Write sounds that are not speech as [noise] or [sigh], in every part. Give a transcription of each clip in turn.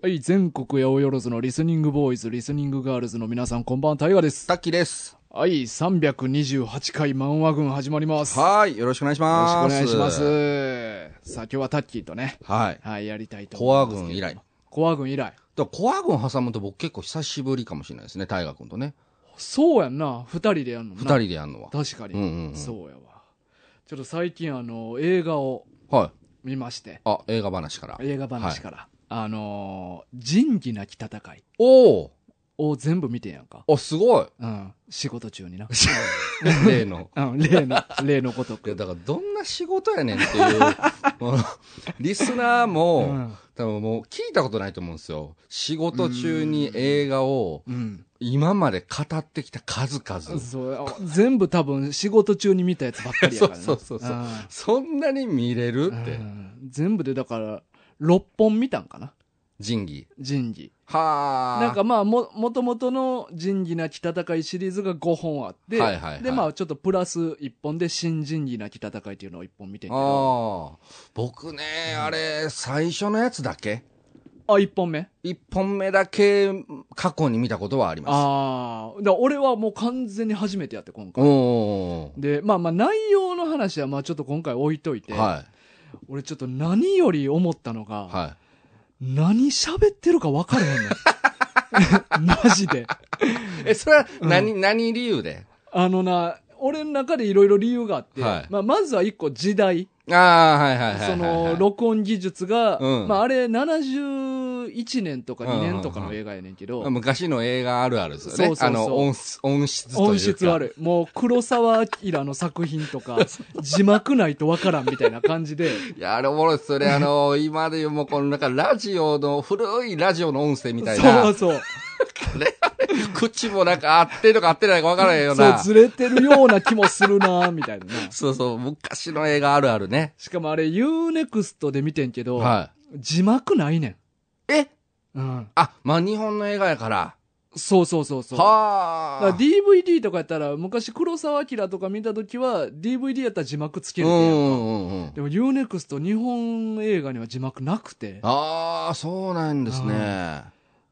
はい、全国八百万のリスニングボーイズ、リスニングガールズの皆さん、こんばんは、タイガです。タッキーです。はい、328回漫画軍始まります。よはい。よろしくお願いしろしくます。お願いします。さあ、今日はタッキーとね、はい。はい、やりたいとコア思いますけど。軍以来。コア軍以来。らコア軍挟むと僕結構久しぶりかもしれないですね、大河君とね。そうやんな、二人でやんのな。二人でやるのは。確かに、うんうんうんそうやわ。ちょっと最近、あの、映画をはい。見まして、あ、映画話から。映画話から、あのー、仁義なき戦いおおを全部見てんやんか。あ、すごい。うん、仕事中にな。[laughs] 例の。[laughs] うん、例の、例のごといや、く。だからどんな仕事やねんっていう、[laughs] リスナーも、うん多分もう聞いたことないと思うんですよ。仕事中に映画をうん。今まで語ってきた数々。そう、全部多分仕事中に見たやつばっかりやからな。そうそうそうそうんそんなに見れるってう。ん全部でだから、6本見たんかな？仁義。仁義。はあ。なんかまあ、も、もともとの仁義なき戦いシリーズが5本あって、はいはいはいでまあちょっとプラス1本で新仁義なき戦いっていうのを1本見てんけど、ああ。僕ね、あれ、最初のやつだけ？あ、1本目？一本目だけ過去に見たことはあります。ああ、だ俺はもう完全に初めてやって今回。で、まあまあ内容の話はまあちょっと今回置いといて、は俺ちょっと何より思ったのが、い。は何喋ってるか分からへんねん。[laughs] マジで。い。え、それは何、何理由で？あのな、俺の中でいろいろ理由があって、はいまあ、まずは一個時代。ああ、はいはいはいはいはい。その、録音技術が、うんまあ、あれ71年とか2年とかの映画やねんけど、昔の映画あるあるですよね。そうそうそうあの、音質、音質というか。音質悪い。もう黒沢明の作品とか、[laughs] 字幕ないとわからんみたいな感じで、[laughs] いや、あれおもろいっすよね。[laughs] あの、今で言うもうこのなんかラジオの、古いラジオの音声みたいそうな。そう。[laughs] 口もなんか合ってるのか合ってないか分からへんよそう、な。ずれてるような気もするなみたいなな。[laughs] そうそう、昔の映画あるあるね。しかもあれ UNEXT で見てんけど、は字幕ないねん。い。え？うん。あ、まあ日本の映画やから。そうそうそうそう。はあ。ら DVD とかやったら、昔黒沢明とか見たときは、DVD やったら字幕つける。んうんうん。でも UNEXT 日本映画には字幕なくて。ああ、そうなんですね。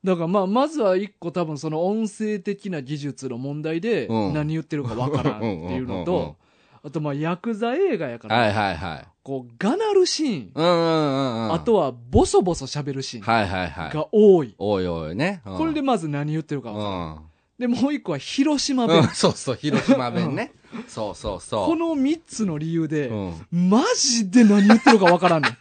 だからまあ、まずは一個多分その音声的な技術の問題で、うん何言ってるかわからんっていうのと、あとまあ、ヤクザ映画やから、はいはいはい。こう、がなるシーン、うんうんうんうん。あとはボソボソ喋るシーンはいはいはい。が多い。おいおいね。うんこれでまず何言ってるかうわからん。ん。で、もう一個は広島弁。うん、そうそう、広島弁ね。そうそうそう。この三つの理由で、うん。マジで何言ってるかわからんねん。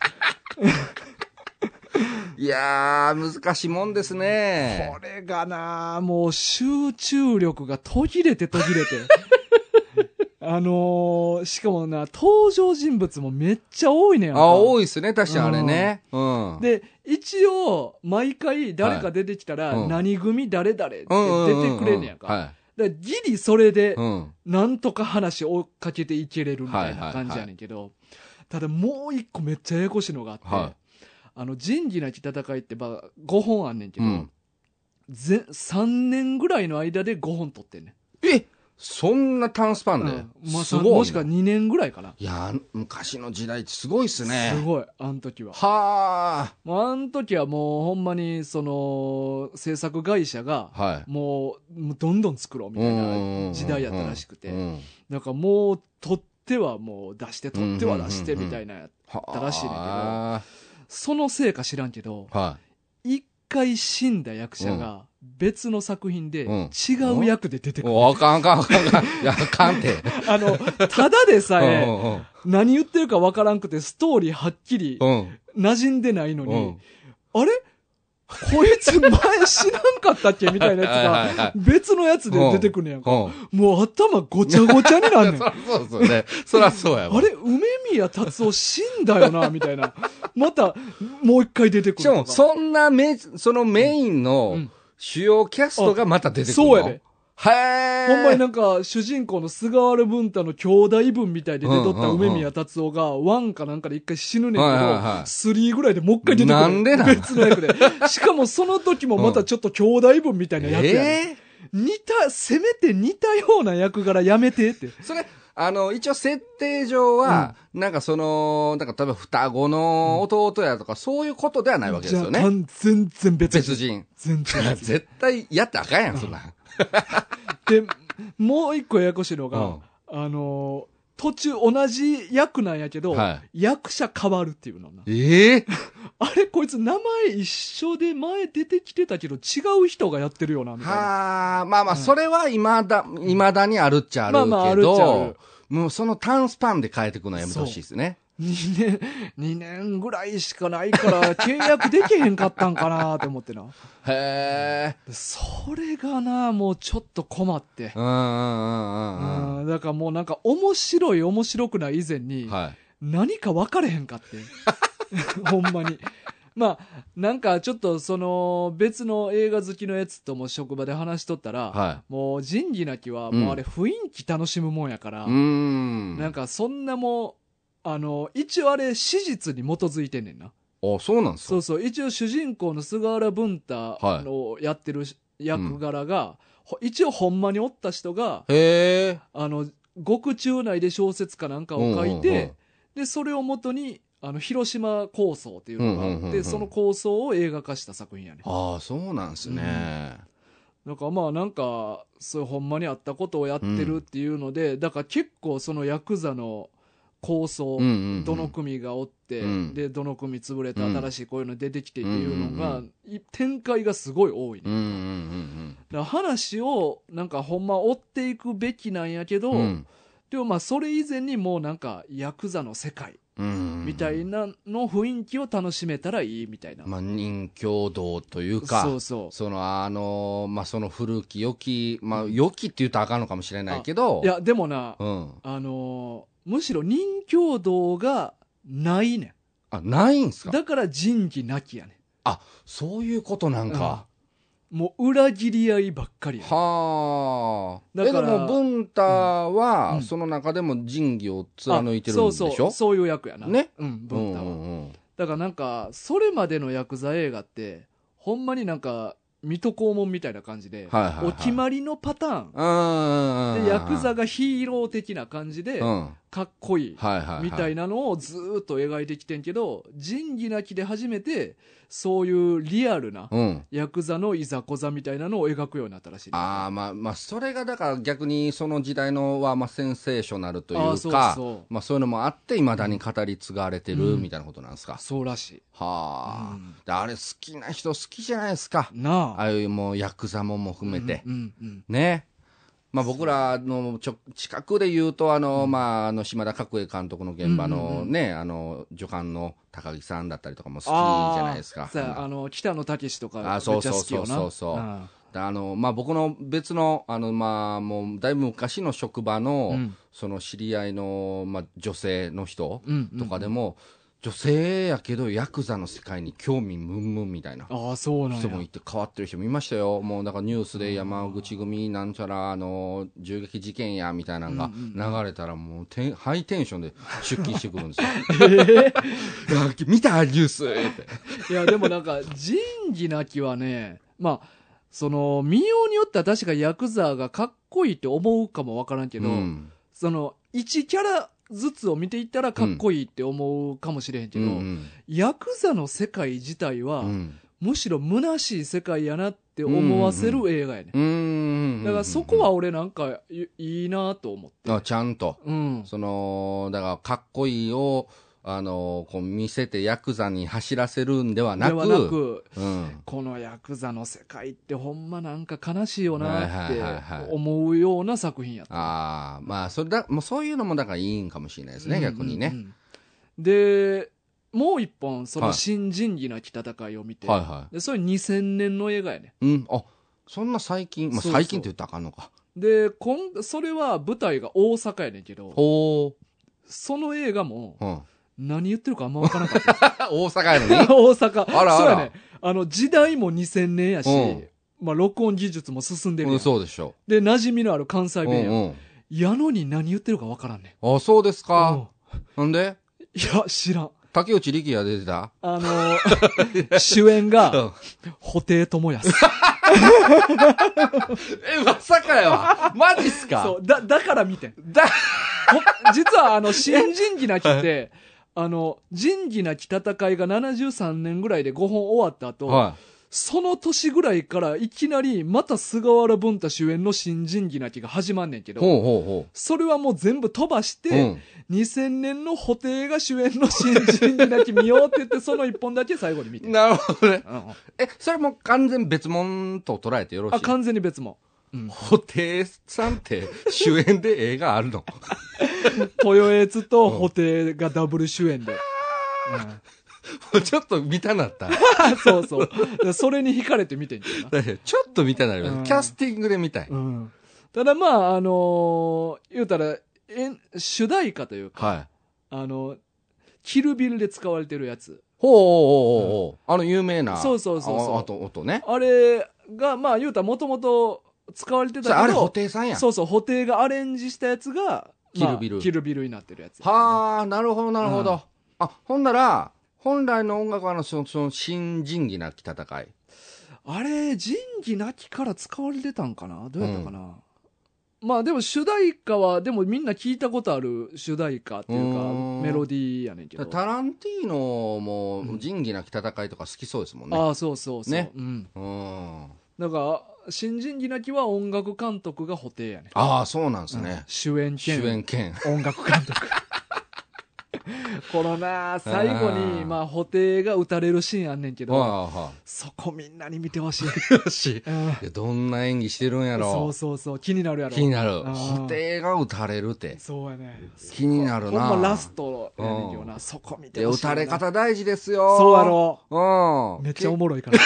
[laughs] いやー、難しいもんですねこ。れがなもう集中力が途切れて途切れて。[laughs] あのー、しかもな、登場人物もめっちゃ多いね。あ、多いっすね、確かにあれね。うん。で、一応、毎回誰か出てきたら、はいうん何組誰々って出てくれんねやんか。はだからギリそれで。なんとか話を追っかけていけれるみたいない感じやねんけど、ただもう一個めっちゃややこしいのがあって、はいあの、仁義なき戦いってば5本あんねんけど、うんぜ3年ぐらいの間で5本撮ってんねん。えそんな短スパンで？うんまあ、すごいな。もしくは2年ぐらいかな。いやー、昔の時代ってすごいっすね。すごい、あの時は。はもうあの時はもうほんまに、その、制作会社が、ー。はい。もう、どんどん作ろうみたいな時代やったらしくて。うんなんかもう、撮ってはもう出して、撮っては出してみたいな。はらしいねんけどはそのせいか知らんけど、ーは一回死んだ役者が別の作品でうん違う役で出てい。くる。おあかんあかんあかんあかん。いや、あかんて。[laughs] あの、ただでさうんえ、うん何言ってるかわからんくて、ストーリーはっきりうん。馴染んでないのにうん、あれ？こいつ前知らんかったっけみたいなやつが、別のやつで出てくるんやんか。うん。もう頭ごちゃごちゃになんねん。そ [laughs] らそうですよね。そらそうやわ。あれ梅宮達夫死んだよなみたいな。また、もう一回出てくる。しかも、そんなメ、そのメインうのん主要キャストがまた出てくるのそうやで。へー。ほんまになんか、主人公の菅原文太の兄弟分みたいで出とったうんうんうん梅宮達夫が、ワンかなんかで一回死ぬねんけど、スリーぐらいでもう一回出てくる。なんでなん？別の役で。[laughs] しかもその時もまたちょっと兄弟分みたいな役やねんえ似た、せめて似たような役柄やめてって。ーそれ、あの、一応設定上は、なんかその、なんか例えば双子の弟やとか、そういうことではないわけですよね。じゃあ全然別別人。全然。[laughs] 絶対やったらあかんやん、そんなん。で、もう一個ややこしいのが、うんあのー途中同じ役なんやけど、は役者変わるっていうのな。ええ [laughs] あれ、こいつ名前一緒で前出てきてたけど、違う人がやってるよな、みたいな。はあ、まあまあ、うんそれは未だ、未だにあるっちゃあるけど、まあまああるっちゃあるもうその短スパンで変えていくのはやめてほしいですね。[laughs] 2年、二年ぐらいしかないから、契約できへんかったんかな [laughs] って思ってな。へえ。でそれがな、もうちょっと困って。うんうんうんうんうんだからもうなんか面白い面白くない以前にうん。、はい。何か分かれへんかって。[laughs] ほんまに。まあ、なんかちょっとその別の映画好きのやつとも職場で話しとったら、はもう仁義なきはうんもうあれ雰囲気楽しむもんやから、い。うーん。なんかそんなもう、あの、一応あれ史実に基づいてんねんな。あ、そうなんですか？そうそう、一応主人公の菅原文太のやってる役柄が、ほ一応ほんまにおった人が、へえ。あの、獄中内で小説かなんかを書いて、うんうんうんで、それをもとに、あの、広島構想っていうのがあって、うんうんうんうんその構想を映画化した作品やね。ああ、そうなんですね。だからまあなんか、そういうほんまにあったことをやってるっていうので、だから結構そのヤクザの構想、うんうんうんどの組がおって、うんで、どの組潰れてうん新しいこういうの出てきてっていうのが、うんい展開がすごい多いね。うんうん話をなんかほんま追っていくべきなんやけど、うんうん。うんでもまあそれ以前にもうなんかヤクザの世界うん。みたいなの雰囲気を楽しめたらいいみたいな。まあ、人共同というか、そうそう。その、あの、まあ、その古き良き、まあ、良きって言うとあかんのかもしれないけど、いや、でもな、うん。あのーむしろ人共同がないねあ、ないんすん。か？だから仁義なきやねあ、そういうことなんか。ん。もう裏切り合いばっかりやねんはあ。だからも、文太は、うんその中でも仁義を貫いてるんでしょ？あそうそう、そういう役やな。ね。うん、うん文太は。うんうん。だからなんか、それまでのヤクザ映画って、ほんまになんか、水戸黄門みたいな感じで、はいはいはいお決まりのパターン。うん。で、ヤクザがヒーロー的な感じでう、ん。かっこいい。みたいなのをずーっと描いてきてんけど、仁義なきで初めて、そういうリアルな、うん。ヤクザのいざこざみたいなのを描くようになったらしいね、ああ、まあまあ、それがだから逆にその時代のは、まあ、センセーショナルというか、そうまあそういうのもあって、いまだに語り継がれてるうんみたいなことなんですか？そうらしい。はあ、うんであれ好きな人好きじゃないですか。なあ。ああいうもうヤクザもも含めて。うんうんうんね。まあ僕らのちょ近くで言うと、あの、まあ、あの、島田角栄監督の現場うんうんのうん。ね、あの、助監の高木さんだったりとかも好きじゃないですか。あの、北野武とか、めっちゃ好きよな。そうそうそう。うん。であの、まあ僕の別の、あの、まあもうだいぶ昔の職場の、うん。その知り合いの、まあ女性の人うんうん。とかでも、女性やけどヤクザの世界に興味ムンムンみたいな。ああ、そうなんや。人もいて変わってる人もいましたよ。もうだからニュースで山口組なんちゃら、あの、銃撃事件やみたいなのがうん流れたらもうテンハイテンションで出勤してくるんですよ。あ [laughs] [laughs] 見たニュースって。いや、でもなんか、仁義なきはね、まあ、その、見ようによっては確かヤクザがかっこいいって思うかもわからんけど、うんその、1キャラずつを見ていったらかっこいいって思うかもしれへんけど、うんヤクザの世界自体は、うんむしろ虚しい世界やなって思わせる映画やね。うんだからそこは俺なんかいいいなと思って。あちゃんと。うん。その、だから、かっこいいを、あの、こう見せてヤクザに走らせるんではなく、なく、うん。このヤクザの世界ってほんまなんか悲しいよなっはいはいはいはいて思うような作品やった。ああ、まあ、それだ、もうそういうのもだからいいんかもしれないですね、逆にね。うんうんうんで、もう一本、そのはい新仁義なき戦いを見て、はいはでそれ2000年の映画やね。い。うん、あ、そんな最近、まあ最近って言ったらあかんのか。で、こん、それは舞台が大阪やねんけど、ほその映画もう。うん。何言ってるかあんまわからなかった。[laughs] 大阪やのに？[laughs] 大阪。あらあらそうやね。あの、時代も2000年やし、うんまあ、録音技術も進んでるやんうん、そうでしょで、馴染みのある関西う。う弁やん。んうん。やのに何言ってるかわからんねん。あ、そうですうか。んなんで？いや、知らん。竹内力也出てたあのー [laughs] 主演が、うん布袋寅泰。え、まさかやわ。マジっすか？そう、だ、だから見てん。だ、ほ実はあの、新仁義なきって、あの、仁義なき戦いが73年ぐらいで5本終わった後、はその年ぐらいからいきなりまた菅原文太主演の新仁義なきが始まんねんけい。ど、ほうほうほそれはもう全部飛ばしう。て、うん。2000年の布袋が主演の新仁義なき見ようって言って、その一本だけ最後に見て。[laughs] なるほどね。うんうんえ、それもう完全別物と捉えてよろしい？あ、完全に別も。うん。布袋さんって主演で映画あるの？[laughs] 豊悦と布袋がダブル主演で。うんちょっと見たなった。[laughs] そうそう。でそれに惹かれて見てんけどな。ちょっと見たなりますうんキャスティングで見たい。うん。ただまあ、あのー言うたら、えん主題歌というか、はい。あの、キルビルで使われてるやつ。ほうほうほうほうほう。あの有名な。そうそうそうそうああと音ね。あれが、まあ言うたらもともと使われてたけど、あれ布袋さんや。そうそう、布袋がアレンジしたやつが、キルビルまあキルビルになってるやつ。はあ、なるほど、なるほど。うんあ、ほんなら、本来の音楽はあの、その、その、新仁義なき戦い。あれ、仁義なきから使われてたんかな？どうやったかな、まあでも主題歌は、でもみんな聞いたことある主題歌っていうかうん、メロディーやねんけど。タランティーノもうん、仁義なき戦いとか好きそうですもんね。ああ、そうそうそう。ねうん。うん。だから、新仁義なきは音楽監督が布袋やねん。ああ、そうなんですうんね。主演兼主演兼。音楽監督。[laughs] このな、最後に、うんまあ、布袋が打たれるシーンあんねんけど、そこみんなに見てほしい。あ。よし。うんどんな演技してるんやろ。そうそうそう、気になるやろ。気になる。うん布袋が撃たれるって。そうやね。気になるなほんまラストやねんけどな、そこ見てで、ほしいな。撃たれ方大事ですよ。そうやろ。うん。めっちゃおもろいから。[laughs]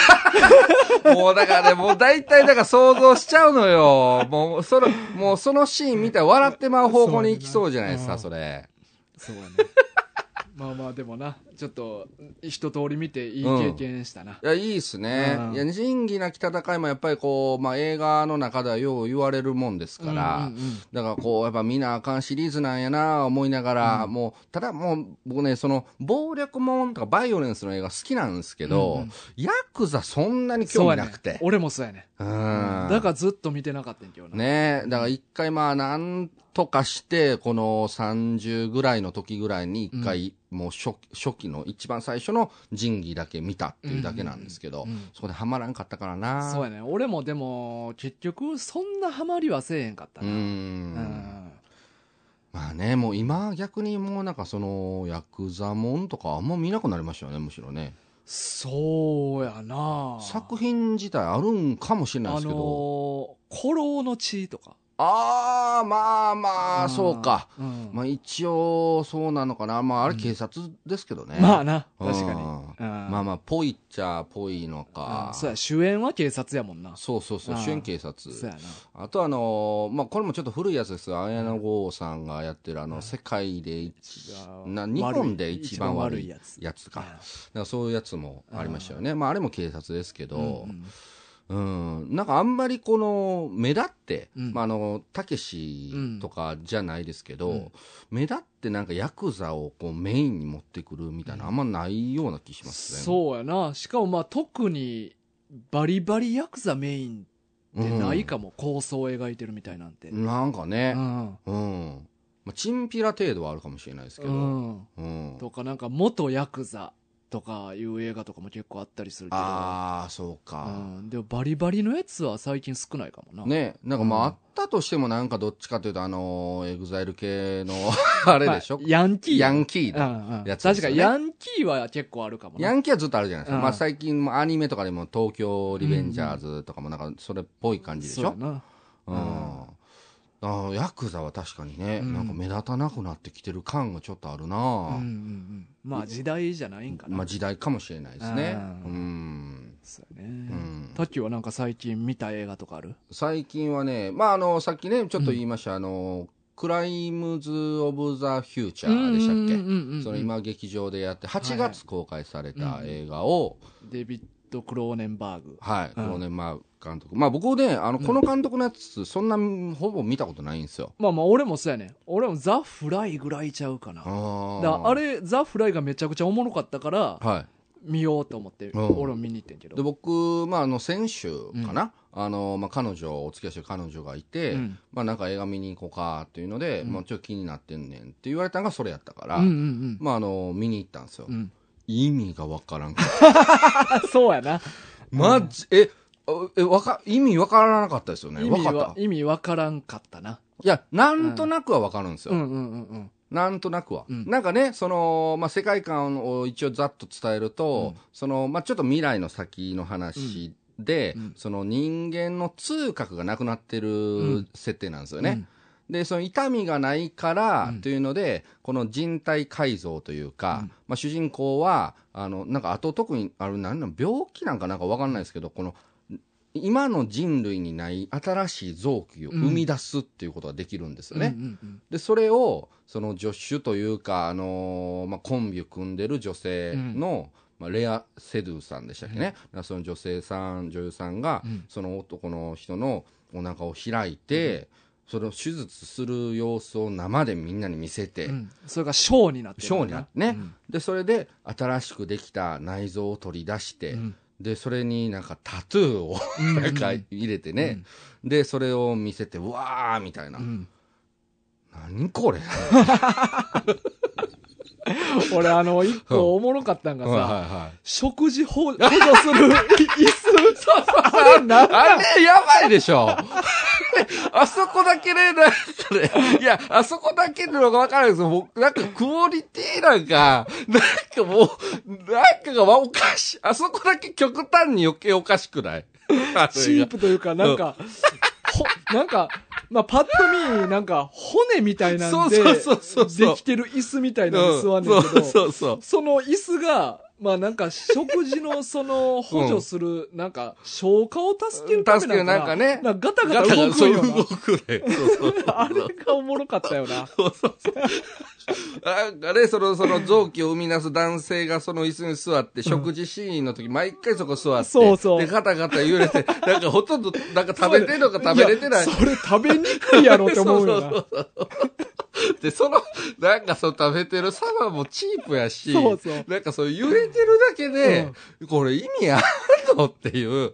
もうだからね、もう大体だから想像しちゃうのよ。もう、その、もうそのシーン見たら笑ってまう方向に行きそうじゃないですか、そそれ。そうやね。まあまあ、でもな、ちょっと、一通り見ていい経験したな。いや、いいっすねう。んいや、仁義なき戦いもやっぱりこう、まあ映画の中ではよう言われるもんですから、うんうんうんだからこう、やっぱ見なあかんシリーズなんやな思いながら、もう、ただもう、僕ね、その、暴力もんとかバイオレンスの映画好きなんですけど、うんうんヤクザそんなに興味なくて。俺もそうやね。うん。だからずっと見てなかったんやけどな。ねだから一回まあなんとかして、この30ぐらいの時ぐらいに一回、もう初初期の一番最初の仁義だけ見たっていうだけなんですけど、そこでハマらんかったからな。そうやね。俺もでも、結局、そんなハマりはせえへんかった。な。うんん。まあね、もう今逆にもうなんかその、ヤクザもんとかあんま見なくなりましたよね、むしろね。そうやな作品自体あるんかもしれないあですけど。のー、古老の血とか。ああ、まあまあ、そうか。うん。まあ一応そうなのかな。まああれ警察ですけどね。まあな、確かに。まあまあ、ぽいっちゃぽいのうかん。そうや、主演は警察やもんな。そうそうそう、うん主演警察。そうやな。あとあのーまあこれもちょっと古いやつですが、綾野剛さんがやってるあの、世界で一、な日本で一番悪いやつ。やつか。だからそういうやつもありましたよね。まああれも警察ですけど、うんうん、なんかあんまりこの、目立って、うんまああの、たけしとかじゃないですけど、うん目立ってなんかヤクザをこうメインに持ってくるみたいな、あんまないような気しますね。そうやな。しかもまあ特に、バリバリヤクザメインってないかも、構想を描いてるみたいなんて。うんなんかうね、ん。うん。まあ、チンピラ程度はあるかもしれないですけど、ううん。ん。とかなんか元ヤクザとかいう映画とかも結構あったりするけど。ああ、そううか。ん。でもバリバリのやつは最近少ないかもな。ね、なんかまあ、うんあったとしてもなんかどっちかというと、あのーエグザイル系の、[laughs] あれでしょ、まあヤンキー。ヤンキーうだ。んうん。やつですよね確かにヤンキーは結構あるかもな。ヤンキーはずっとあるじゃないですか。うんまあ最近もアニメとかでも東京リベンジャーズとかもなんかそれっぽい感じでしょ？そうやな。うん。ああヤクザは確かにね、うんなんか目立たなくなってきてる感がちょっとあるな、うんうんうん。まあ時代じゃないんかな。まあ時代かもしれないですね。ううん。そうやね。うんタッキーはなんか最近見た映画とかある？最近はね、まああの、さっきね、ちょっと言いました、あの、クライムズ・オブ・ザ・フューチャーでしたっけ、けその今劇場でやって、8はいはい月公開された映画を、デビッド・クローネンバーグ。はい、うんこのね、まあ、監督。まあ僕ね、あの、この監督のやつ、そんな、ほぼ見たことないんですよ。まあまあ俺もそうやね。俺もザ・フライぐらいちゃうかな。だあからあれ、ザ・フライがめちゃくちゃおもろかったから、はい。見ようと思って、うん。俺も見に行ってんけど。で僕、まあ、あの先週かな、あのまあ、彼女お付き合いしてる彼女がいて、うん。まあ、なんか映画見に行こうかっていうので、うん。まあ、ちょっと気になってんねんって言われたのがそれやったから、うんうんうん。まあ、あの見に行ったんですよ、うん。意味がわからんかった。あ [laughs] そうやな。マジえあえわか意味わからなかったですよね。意味わかった？は意味わからんかったな。いやなんとなくはわかるんですよ、うん。うんうんうんなんとなくは、うん。なんかねその、まあ、世界観を一応ざっと伝えると、うん。そのまあ、ちょっと未来の先の話で、うん。その人間の痛覚がなくなってうるん。設定なんですよね、でその痛みがないからうん。というので、この人体改造というか、うん。まあ、主人公はあのなんかあと特にある何の病気なんかなんか分かんないですけどこの今の人類にない新しい臓器を生み出すっていうことができるんですよね。うんうんうん。でそれをその助手というか、あのーまあ、コンビを組んでる女性の、まあ、レア・セドゥさんでしたっけね、だからその女性さん女優さんが、うん。その男の人のお腹を開いて、それを手術する様子を生でみんなに見せて、うん。それがショーになってるショーになってね。うん。でそれで新しくできた内臓を取り出して、うんでそれになんかタトゥーをうん。[laughs] なんか入れてね、でそれを見せてうわーみたいな、うん。何これ [laughs] [laughs] 俺あの一個おもろかったんがさ、はいはいはい食事補補助する椅子 [laughs] あれなあれ、やばいでしょ。[laughs] あそこだけね、なんかね、いや、あそこだけのがわからないですよ。僕、なんかクオリティなんか、なんかもう、なんかがおかしい。あそこだけ極端に余計おかしくない？あチープというかなんか、ほなんか、まあ、パッと見、なんか、骨みたいなんで、そうそうそうそうできてる椅子みたいなのに座んねんけど。その椅子が、まあなんか食事のその補助する、なんか消化を助けるため助けるなんかねなんかガタガガタタ動くよな。動くね。そうそうそう。あれがおもろかったよな。そうそうそう。なんかね、その、その臓器を生み出す男性がその椅子に座って、食事シーンの時、毎回そこ座って、そうそうで、ガタガタ揺れて、なんかほとんど、なんか食べてんのか食べれてない。やそれ食べにくいやろって思うよな。[laughs] そうそうそう [laughs] で、その、なんかその食べてる様もチープやし、そうそうなんかそう揺れてるだけで、これ意味あるのっていう、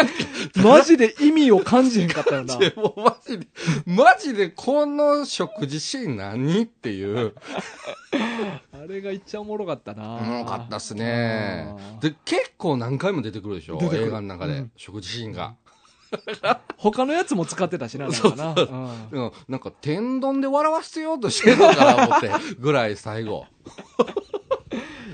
[laughs] マジで意味を感じへんかったよな。でもうマジで、マジでこの食事シーン何っていう。[laughs] あれがいっちゃおもろかったな。おもろかったっすねで、結構何回も出てくるでしょ？映画の中で、うん食事シーンが。[laughs] 他のやつも使ってたしな、なんかな。うんうんなんか天丼で笑わせようとしてるのかな思って、[laughs] ぐらい最後。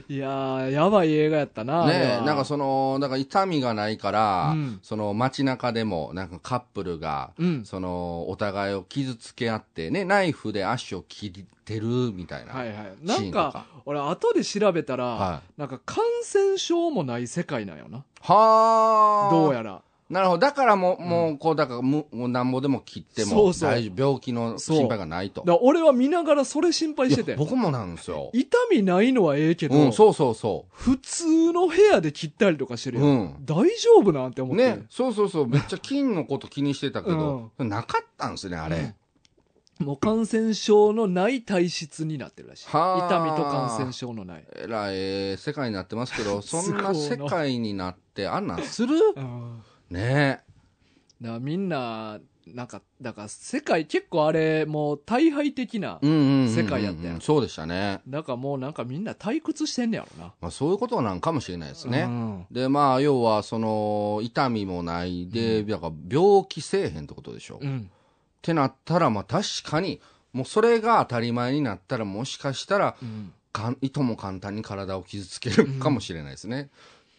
いやー、やばい映画やったな。ねえ、なんかその、だから痛みがないから、うんその街中でも、なんかカップルが、うんその、お互いを傷つけ合ってね、ナイフで足を切ってるみたいな。はいはい。なんかか、俺後で調べたら、はなんか感染症もない世界なんよな。はあ。どうやら。なるほど。だからもう、もう、こう、だから、もう、なんぼでも切ってもそうそう大丈夫。病気の心配がないと。だ俺は見ながらそれ心配してて。僕もなんですよ。痛みないのはええけど、うん、そうそうそ普通の部屋で切ったりとかしてるう。よ。うん。大丈夫なんて思って。ね、そうそうそう。めっちゃ菌のこと気にしてたけど、なかったんですね、あれ。もう感染症のない体質になってるらしい。はあ痛みと感染症のない。えらい、えー世界になってますけど、そんな [laughs] 世界になって、あんなんする？うんねだからみんな、なんか、だから世界結構あれ、もう大敗的な。うんうんうんうん世界やったやんそうでしたね。だからもうなんかみんな退屈してんねやろな。まあ、そういうことなんかもしれないですうね。んで、まあ、要は、その、痛みもないで、だから病気せえへんってことでしょ。っうん。てなったら、まあ、確かに、もうそれが当たり前になったら、もしかしたら、うん。かんいとも簡単に体を傷つけるかもしれないですね。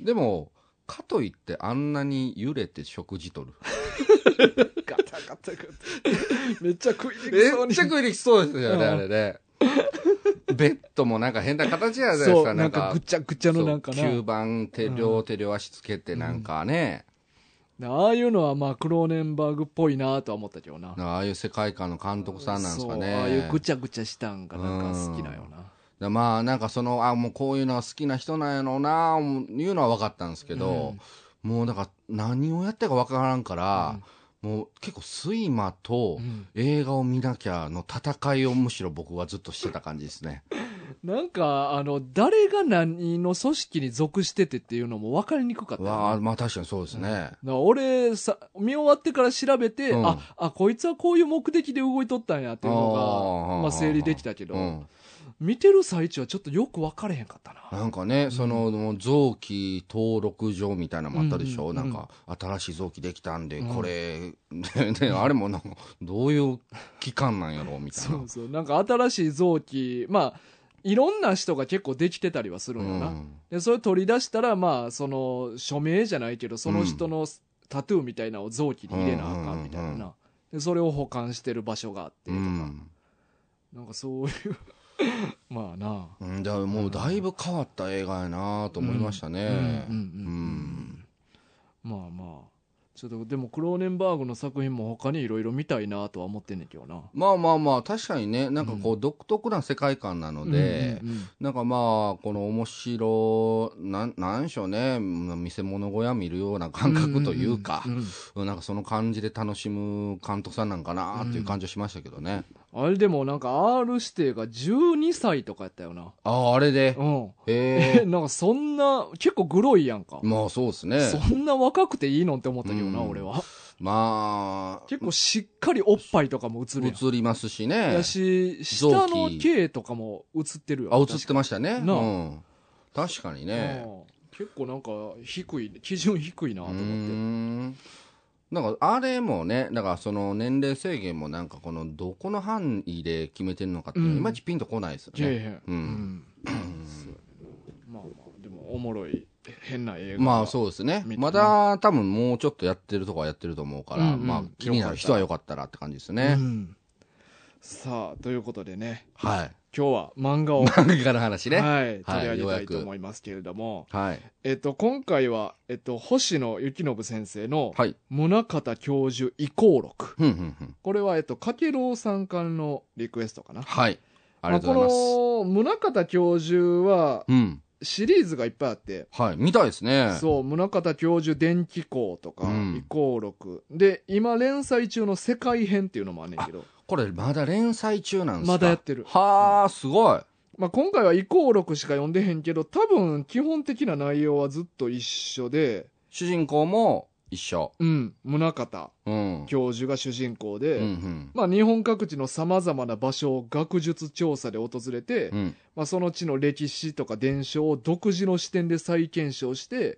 でも、かといってあんなに揺れて食事取る？[laughs] ガタガタガタ。めっちゃ食いにくそうに。めっちゃ食いにきそうですよね、うんあれね。ベッドもなんか変な形じゃないですか、なんかぐちゃぐちゃのなんかな。9番手、うん両手両足つけてなんかね、ああいうのはまあクローネンバーグっぽいなとは思ったけどな。ああいう世界観の監督さんなんですかね。ああいうぐちゃぐちゃしたんがなんか好きなよな。だまあなんかその、あもうこういうのが好きな人なんやろうな、いうのは分かったんですけど、もうだから何をやってるか分からんから、もう結構睡魔とうん。映画を見なきゃの戦いをむしろ僕はずっとしてた感じですね。[laughs] なんか、あの、誰が何の組織に属しててっていうのも分かりにくかったよね、わあ、まあ確かにそうですね。だから俺さ、見終わってから調べて、うん。あ、あ、こいつはこういう目的で動いとったんやっていうのが、まあ整理できたけど、うん見てる最中はちょっとよく分かれへんかったな。なんかね、その、臓器登録上みたいなのもあったでしょ、うなんか、新しい臓器できたんで、うんこれ、[laughs] ね、ねあれもなんか、どういう期間なんやろみたいな。そうそう。なんか新しい臓器、まあ、いろんな人が結構できてたりはするんよな。うんで、それ取り出したら、まあ、その、署名じゃないけど、その人のタトゥーみたいなのを臓器に入れなあかんみたいな。で、それを保管してる場所があってとうか。ん。なんかそういう、[laughs] まあな。うん、だもうだいぶ変わった映画やなと思いましたね。うんうんうんうんまあまあ。ちょっと、でもクローネンバーグの作品も他にいろいろ見たいなとは思ってんねんけどな。まあまあまあ、確かにね、なんかこう、独特な世界観なので、うんうんうんなんかまあ、この面白、なん、なんでしょうね、見せ物小屋見るような感覚というか、んんうんなんかその感じで楽しむ監督さんなんかなっていう感じはしましたけどね。あれでもなんか R 指定が12歳とかやったよな。ああ、あれで？うん。へえ、[laughs] なんかそんな、結構グロいやんか。え。まあそうですね。そんな若くていいのって思ったけどな、うん俺は。まあ、結構しっかりおっぱいとかも映るやん。映りますしねや。し、下の毛とかも映ってるよ。あ、映ってましたね。なあうん。確かにね。うん結構なんか低い、基準低いなとうー思って。んなんかあれもね、だからその年齢制限もなんかこのどこの範囲で決めてるのかっていまいちピンとこないですよね。ううんん。まあまあ、でもおもろい、変な映画。まあそうですねまだ多分もうちょっとやってるとこはやってると思うから、うんうんまあ気になる人はよかったらって感じですね。うんさあ、ということでね、はい。今日は漫画を、漫画の話ね。はい、取り上げたいと思いますけれども、はい。えっと、今回は、えっと、星野幸信先生の、はい。宗像教授遺行録。ふんふんふん。これは、えっと、かけろうさんからのリクエストかな。はい。ありがとうございます。まあこの、宗像教授は、うん。シリーズがいっぱいあって、はい。見たいですね。そう、宗像教授電気工とか、うん遺行録。で、今連載中の世界編っていうのもあんねんけど、これまだ連載中なんですか？まだやってるはあ、すごい。まあ、今回は遺行録しか読んでへんけど、多分基本的な内容はずっと一緒で、主人公も一緒。うん、宗像うん。教授が主人公で、うんうん。まあ、日本各地の様々な場所を学術調査で訪れて、うん。まあ、その地の歴史とか伝承を独自の視点で再検証して、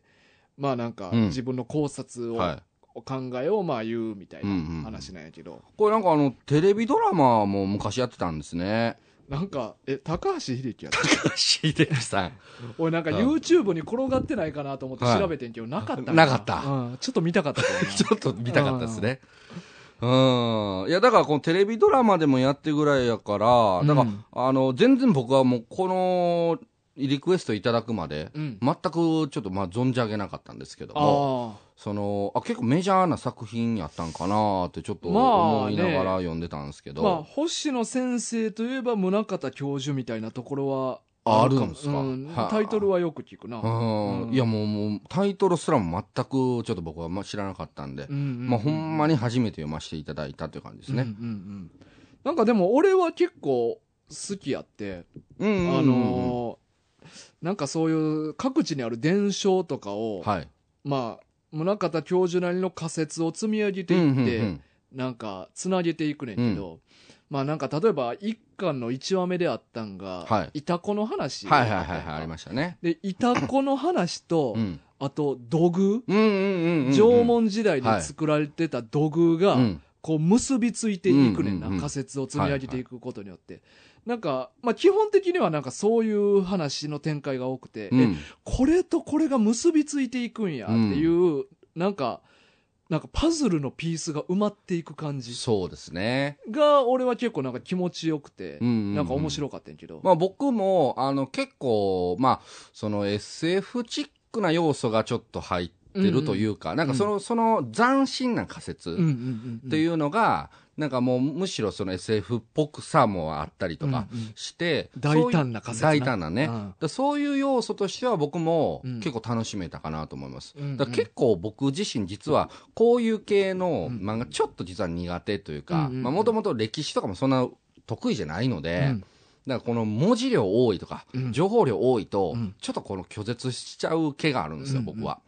まあなんかうん自分の考察を、はい。考えをまあ言うみたいうんうんな話なんやけど、これなんかあの、テレビドラマも昔やってたんですね。なんか、え、高橋秀樹やった？秀樹さん。[laughs] 俺なんかうん。YouTube に転がってないかなと思ってはい。調べてんけど、なかったなかった。うん、ちょっと見たかった [laughs] ちょっと見たかったですね。うん。いや、だからこのテレビドラマでもやってるぐらいやから、だから、うんあの、全然僕はもうこのリクエストいただくまで、うん。全くちょっとまあ存じ上げなかったんですけども、あその、あ、結構メジャーな作品やったんかなってちょっとまあ思いながら読んでたんですけあ。ど、まあ、星野先生といえば宗像教授みたいなところはあかもあるんですか？うん。はあ。タイトルはよく聞くな。うん。うん。いやもうもうタイトルすらも全くちょっと僕はまあ知らなかったんで、うんうんうんまあほんまに初めて読ませていただいたという感じですね。うんうんうんなんかでも俺は結構好きやって、うんうんうんうん。あのーなんかそういう各地にある伝承とかを、はい。まあ、宗像教授なりの仮説を積み上げていって、うんうんなんかつなげていくねんけど、まあなんか例えば一巻の一話目であったんが、はいいたこの話。はいはいはいはい、ありましたね。で、いたこの話と、うん。あと土偶、うんうんうんうん。縄文時代に作られてた土偶が、うん。こう結びついていくねんな、うんうんうん仮説を積み上げていくことによって。なんか、まあ基本的にはなんかそういう話の展開が多くて、えうん。これとこれが結びついていくんやっていう、なんか、なんかパズルのピースが埋まっていく感じそうですね。が、俺は結構なんか気持ちよくて、うんうんうんなんか面白かったんやけど。まあ僕も、あの結構、まあ、その SF チックな要素がちょっと入ってるというか、なんかその、その斬新な仮説うんうんうんうん。っていうのが、なんかもうむしろその SF っぽくさもあったりとかうんうん。して、大胆な仮説大胆なね。うん。そういう要素としては僕もうん結構楽しめたかなと思います。うんうん。だ結構僕自身実はこういう系のうん漫画ちょっと実は苦手というか、もともと歴史とかもそんな得意じゃないので、うん。だからこの文字量多いとか、うん。情報量多いと、うん。ちょっとこの拒絶しちゃう気があるんですよ、うんうん。僕は。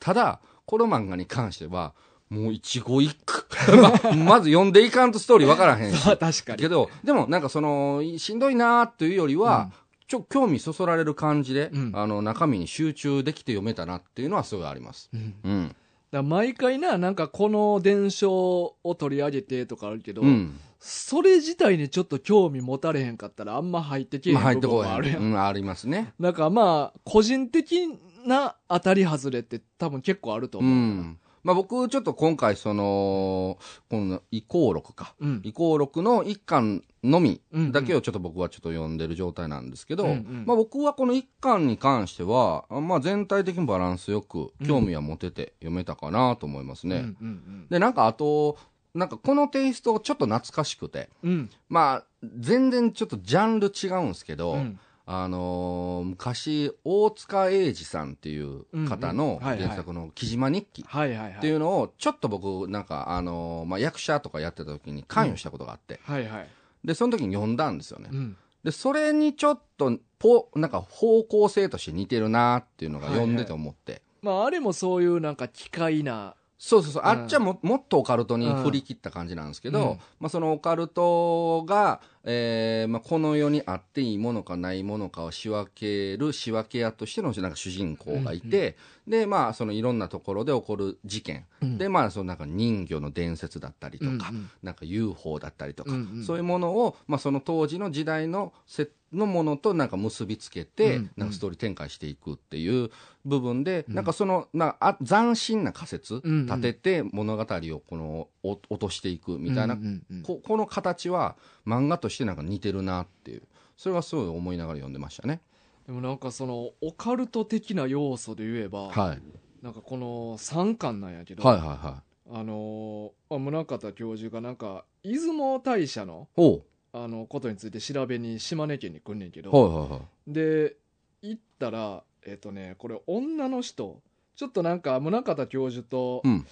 ただ、この漫画に関しては、もう一語一句。[laughs] ままず読んでいかんとストーリーわからへんし。[laughs] 確かにけど、でもなんかその、しんどいなーっていうよりは、ちょ、興味そそられる感じで、うんあの、中身に集中できて読めたなっていうのはすごいあります。うんうん。だ毎回ななんかこの伝承を取り上げてとかあるけど、うん。それ自体にちょっと興味持たれへんかったらあんま入ってけえへまあ入ん部分ってこい。もあるやん、うん、ありますね。なんかまあ個人的な当たり外れって多分結構あるとう思う、ん。まあ僕、ちょっと今回、その、この、移行録か。うん。移行録の一巻のみうんだけをちょっと僕はちょっと読んでる状態なんですけど、うんうん。まあ僕はこの一巻に関しては、まあ全体的にバランスよく興味は持てて読めたかなと思いますね。うんうんで、なんかあと、なんかこのテイストちょっと懐かしくて、うんうん。まあ全然ちょっとジャンル違うんですけど、うんあのー昔、大塚英二さんっていう方のうんうん。はいはい。原作の木島日記はいはいはい。っていうのを、ちょっと僕、なんか、あのーまあ、役者とかやってた時に関与したことがあって、はいはい、で、その時に読んだんですよね。うん。で、それにちょっと、ぽ、なんか方向性として似てるなっていうのが読んでて思って。まああれもそういうなんか機械なそうそうそう、うん。あっちはももっとオカルトに振り切った感じなんですけど、うん。まあ、そのオカルトが、えーまあ、この世にあっていいものかないものかを仕分ける仕分け屋としてのなんか主人公がいて、でまあそのいろんなところで起こる事件、うん。でまあそのなんか人魚の伝説だったりとか、うんうんなんか UFO だったりとか、うんうん。そういうものを、まあ、その当時の時代のせのものとなんか結びつけて、うんうん。なんかストーリー展開していくっていう部分で、うん。なんかそのなあ斬新な仮説うんうん。立てて物語をこのお落としていくみたいな、うんうんうんここの形は漫画としてなんか似てるなっていうそれはすごい思いながら読んでましたね。でもなんかそのオカルト的な要素で言えば、はい、なんかこの3巻なんやけど、はいはいはい。あの宗像教授がなんか出雲大社のおうあのことについて調べに島根県に来んねんけど、はいはいはい。で行ったらえっ、とねこれ女の人ちょっとなんか宗像教授と、うん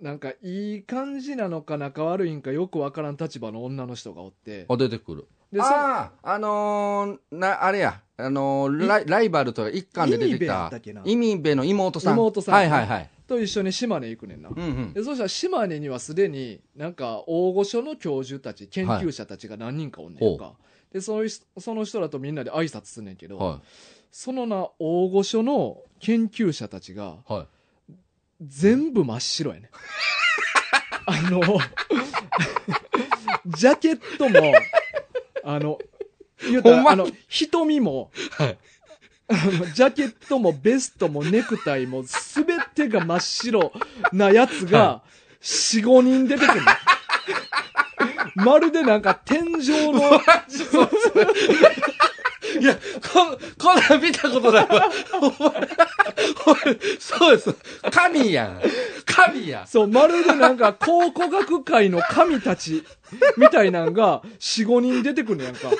なんかいい感じなのか仲悪いんかよくわからん立場の女の人がおってあ出てくる。でそああ、あのー、な、あれや、あのーライ、ライバルとか一巻で出てきたったっけな、意味部の妹さん。妹さんはいはいはい。と一緒に島根行くねんな、うんうん。でそしたら島根にはすでになんか大御所の教授たち研究者たちが何人かおんねんか、でその人その人らとみんなで挨拶すんねんけど、はそのな大御所の研究者たちがい。はい。全部真っ白やね。[laughs] あの [laughs] ジャケットもあの言うたらあの瞳も、はい。あのジャケットもベストもネクタイも全てが真っ白なやつが4、5人出てくる。の。[laughs] まるでなんか天井の、いや、こ、こんなん見たことないわ。[laughs] そうです。神やん。神やん。そう、まるでなんか考古学界の神たちみたいなんが4、5人出てくるのやんか。で、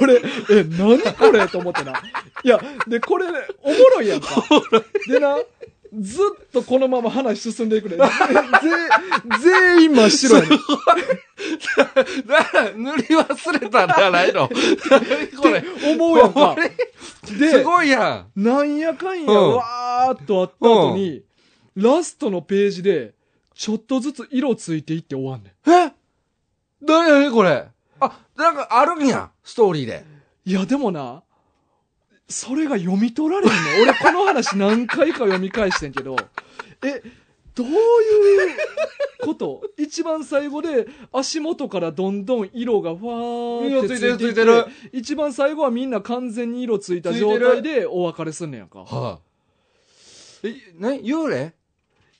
俺、え、何これと思ってな。いや、で、これ、おもろいやんか。でな、ずっとこのまま話進んでいくね。[laughs] ぜ全員真っ白や [laughs] 塗り忘れたんじゃないの？何これ。思うやんかすで、ごいやん。なんやかんや、うんわーっとあった後に、ラストのページで、ちょっとずつ色ついていって終わんねえ？何何これ？あ、なんかあるんや。ストーリーで。ん。いや、でもな、それが読み取られんの？俺この話何回か読み返してんけど、え、どういうこと？一番最後で足元からどんどん色がふわーってついていって色ついてるついてる一番最後はみんな完全に色ついた状態でお別れすんねやんか。はい。え、な、幽霊？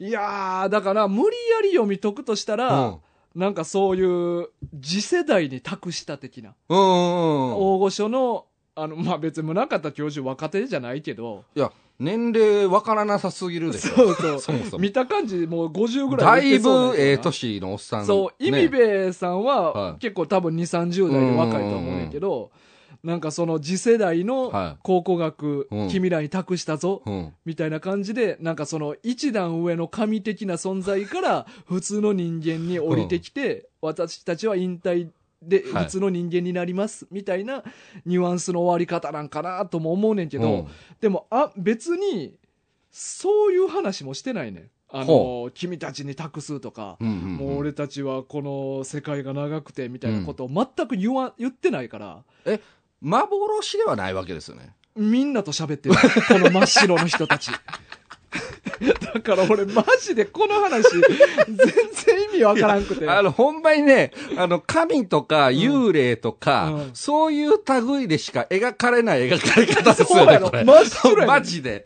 いやー、だから無理やり読み解くとしたら、うん。なんかそういう次世代に託した的な、うんうんうん。大御所の、あの、まあ、別に宗像教授若手じゃないけど、いや、年齢わからなさすぎるでしょ。そうそう。そもそも。見た感じもう50ぐらだいい言ってそうなんぶええ年のおっさん。そう、意味ねべえさんははい結構多分2、30代で若いと思うねんけど、なんかその次世代のは考古学、うん君らに託したぞ、うん。みたいな感じで、なんかその一段上の神的な存在から普通の人間に降りてきて、私たちは引退で、はい普通の人間になります、みたいなニュアンスの終わり方なんかなとも思うねんけど、うんでも、あ、別に、そういう話もしてないねん。あほの、君たちに託すとか、うんうんうんもう俺たちはこの世界が長くてみたいなことを全く言わ、言ってないから、幻ではないわけですよね。みんなと喋ってる。この真っ白の人たち。[laughs] だから俺マジでこの話、全然意味わからんくて。あの、ほんまにね、あの、神とか幽霊とか、うんそういう類でしか描かれない描かれ方ですよね、これ。真っ白やねんマジで。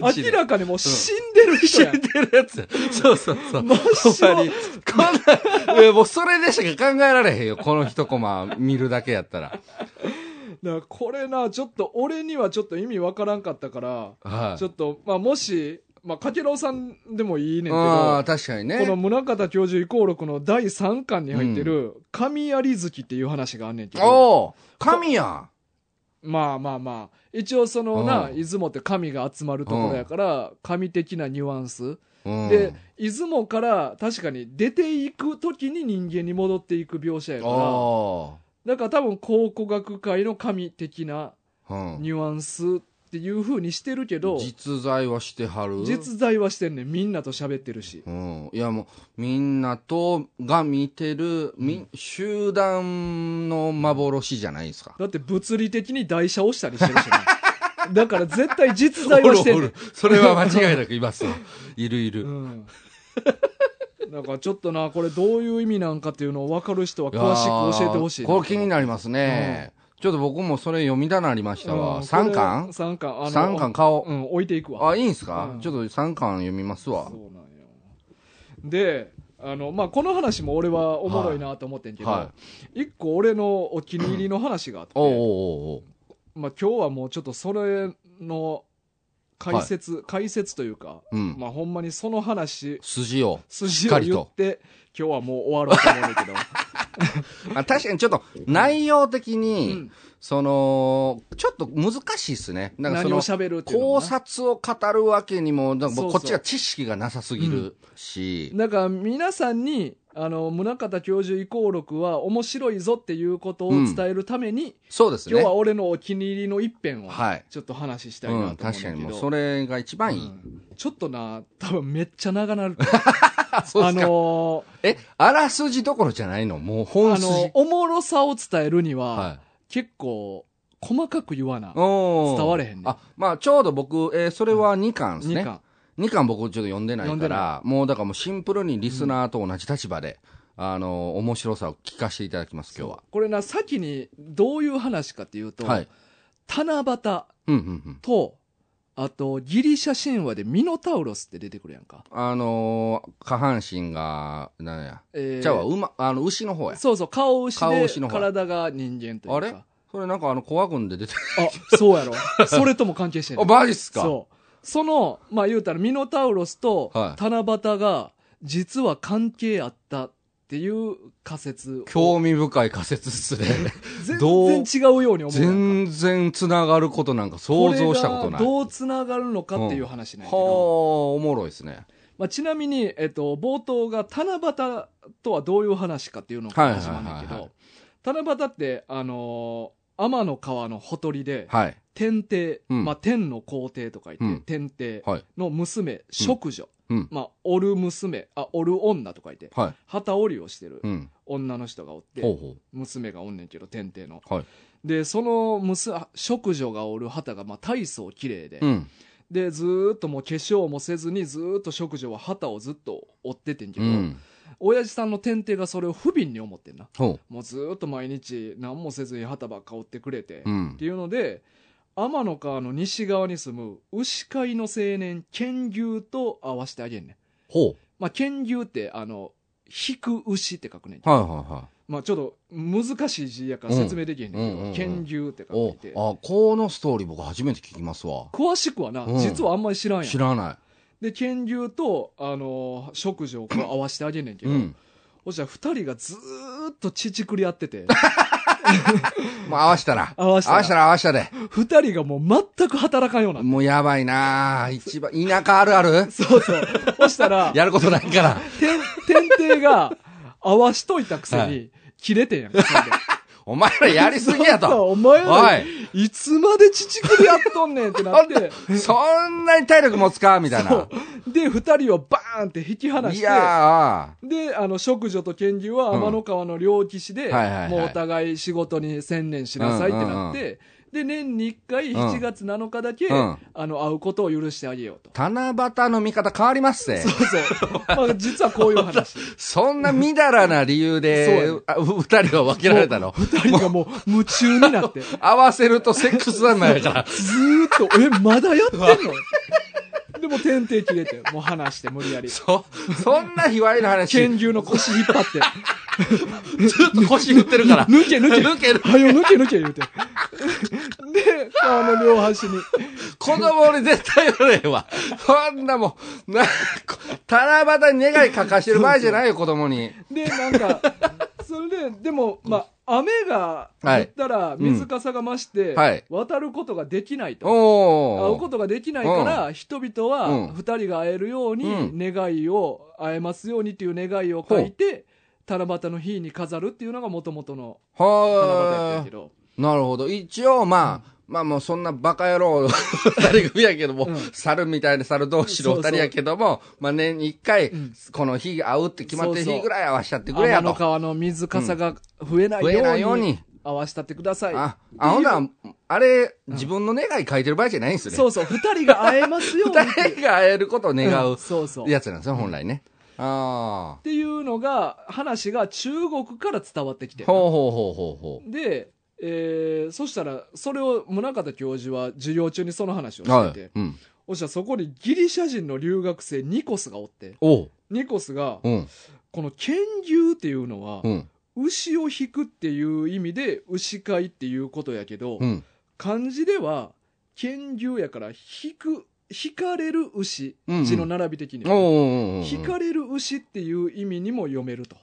明らかにもう死んでる人やん。死んでるやつ。そうそうそう。真っ白ほんまに。こんな、もうそれでしか考えられへんよ、この一コマ見るだけやったら。だからこれな、ちょっと俺にはちょっと意味わからんかったから、はい。ちょっと、まあもし、まあかけろうさんでもいいねんけああ、ど、確かにね。この宗像教授遺構録の第3巻に入ってる、神有月っていう話があんねんけど、おお神やん。まあまあまあ、一応そのな、うん出雲って神が集まるところやから、神的なニュアンス。うんで、出雲から確かに出ていく時に人間に戻っていく描写やから、あだから多分考古学界の神的なあ。うん。ニュアンスっていう風にしてるけど、実在はしてはる？実在はしてんねん。みんなと喋ってるし。うん。いやもう、みんなと、が見てる、み、集団の幻じゃないですか。だって物理的に台車押したりしてるしな。[laughs] だから絶対実在はしてる。それは間違いなくいますよ。いるいる。うん。だからちょっとな、これどういう意味なんかっていうのを分かる人は詳しく教えてほしいな。これ気になりますね。ちょっと僕もそれ読みたなりましたわ。うん3巻？三巻。三巻買おううん、置いていくわ。あ、いいんすか？うんちょっと3巻読みますわそう。なんよ。で、あの、まあ、この話も俺はおもろいなと思ってんけど、は一個俺のお気に入りの話があって、おうおうおうまあ、今日はもうちょっとそれの解説、解説というか、うん。まあ、ほんまにその話、筋を。し筋をっかりと。言って、今日はもう終わろうと思うんだけど。[laughs] あ確かにちょっと内容的うに、んその、ちょっと難しいっすね。なんかその何を、喋るっていうの考察を語るわけにも、なんかもうそうそうこっちが知識がなさすぎるし、だから皆さんに、あの、宗像教授遺構録は面白いぞっていうことを伝えるために、そうですね。今日は俺のお気に入りの一編を、はいちょっと話したいうん、なと思うんだけど、確かにもうそれが一番いい。うんちょっとな、多分めっちゃ長なる。[laughs] [laughs] あ。のえ、あらすじどころじゃないの？もうー本筋。あの、おもろさを伝えるには、はい。結構、細かく言わな。伝われへんねんあ、まあちょうど僕、えーそれは2巻です2ね。巻。2巻僕ちょっと読んでないから、もうだからもうシンプルにリスナーと同じ立場で、あの、面白さを聞かせていただきます、今日は。これな、先にどういう話かっていうと、はい。七夕うんうんうん。と、あと、ギリシャ神話でミノタウロスって出てくるやんか。あのー下半身が、なんや。えーじゃあ、馬、あの、牛の方や。そうそう、顔牛で顔牛の方体が人間というか。あれ？それなんかあの、コア軍で出てる。あ、そうやろ。[laughs] それとも関係してるあ、。マジっすか？そう。その、まあ言うたらミノタウロスとはい七夕が実は関係あったっていう仮説を。興味深い仮説っすね。[laughs] 全然違うように思う。全然繋がることなんか想像したことない。これがどう繋がるのかっていう話なんやけはおもろいですね。まあ、ちなみに、えっと、冒頭が七夕とはどういう話かっていうのが始まるんだけどはい、七夕って、あのー天の川のほとりで、はい。天帝、うんまあ、天の皇帝と書いて、うん天帝はい。の娘、淑女、うん。まあ、おる娘、あ、おる女と書いて、はい。旗織りをしてるうん。女の人がおって、ほうほ娘がおんねんけど、天帝の。う。はい。で、その娘、あ淑女がおる旗が、まあ、大層綺麗で、うん。で、ずーっともう化粧もせずに、ずーっと淑女は旗をずっと追っててんけど、うん。親父さんの天帝がそれを不憫に思ってんな。ほもうずーっと毎日何もせずに旗ばっか追ってくれて、う。うんって。いうので、天の川の西側に住む牛飼いの青年、剣牛と合わせてあげんねん。ほまあ、剣牛って、あの、引く牛って書くねん。う。はいはいはい。まあ、ちょっと難しい字やから説明できへんねんけど、うんうんうんうん剣牛って書おいてて。あ、このストーリー僕初めて聞きますわ。詳しくはな、うん実はあんまり知らんやん知。らなで、剣牛と、あの、食事をこう合わせてあげんねんけい。ど、うん。そしたら二人がずーっと乳くり合ってて、[laughs] [laughs] もう合わしたら。合わせたら、合わしたら合わしたで。二人がもう全く働かんようにな。もうやばいなぁ一番、田舎あるある？そうそう。そしたら、[laughs] やることないから。天、[laughs] 天帝が合わしといたくせに、はい切れてんやんお前らやりすぎやと。[laughs] お前おら、い。いつまで乳首やっとんねんってなって、そんなに体力持つかみたいな。で、二人をバーンって引き離して、で、あの、食女と剣牛はうん。天の川の両岸で、もうお互い仕事に専念しなさいってなって、で、年に一回ん7月7日だけ、うんあの、会うことを許してあげようと。七夕の見方変わりますぜ。そうそう。[laughs] まあ、実はこういう話。そんなみだらな理由で二人は分けられたの？二人がもう夢中になって、ず合わせるとセックスなんだから。ーっと、え、まだやってんの？でも、天帝切れて、もう話して、無理やり。[laughs] そ、そんな卑猥な話。剣牛の腰引っ張って、[laughs] ずっと腰振ってるから。抜け抜け抜けるはよ抜け抜け言うて。で、川の両端に、子供に絶対言われへんわ。そんなもん、な、七夕に願い書かしてる場合じゃないよ、子供に。で、なんか、それで、でも、まあ、雨が降ったら水かさが増して、はい渡ることができないと。会。うことができないから、人々うんは二人が会えるようにうん願いを、会えますようにっていう願いを書いて、七夕の日に飾るっていうのがもともとの七夕やったけど。い。なるほど。一応、まあ、まあもうそんなバカ野郎 [laughs] 二人組やけども、うん猿みたいな猿同士の二人やけども、まあ年に一回、んこの日会うって決まってるそうそう日ぐらい合わしちゃってくれやと。天の川の水かさが増えない増えないようにように。合わせたってください。あ、あ、ほんなら、あれ、自分の願い書いてる場合じゃないんですよね。そうそう、二人が会えますよ二人が会えることを願うそうそう。やつなんですよ、本来ね。あっていうのが、話が中国から伝わってきてあ。ほうほうほうほうほで、えーそしたら、それを宗像教授は授業中にその話をしてて、い。うん。そしたらそこにギリシャ人の留学生ニコスがおって。ニコスが、うん。この剣牛っていうのはう、ん。牛を引くっていう意味で牛飼いっていうことやけど、うん。漢字では剣牛やから引く、引かれる牛、字の並び的には。おうおうおう引かれる牛っていう意味にも読めると。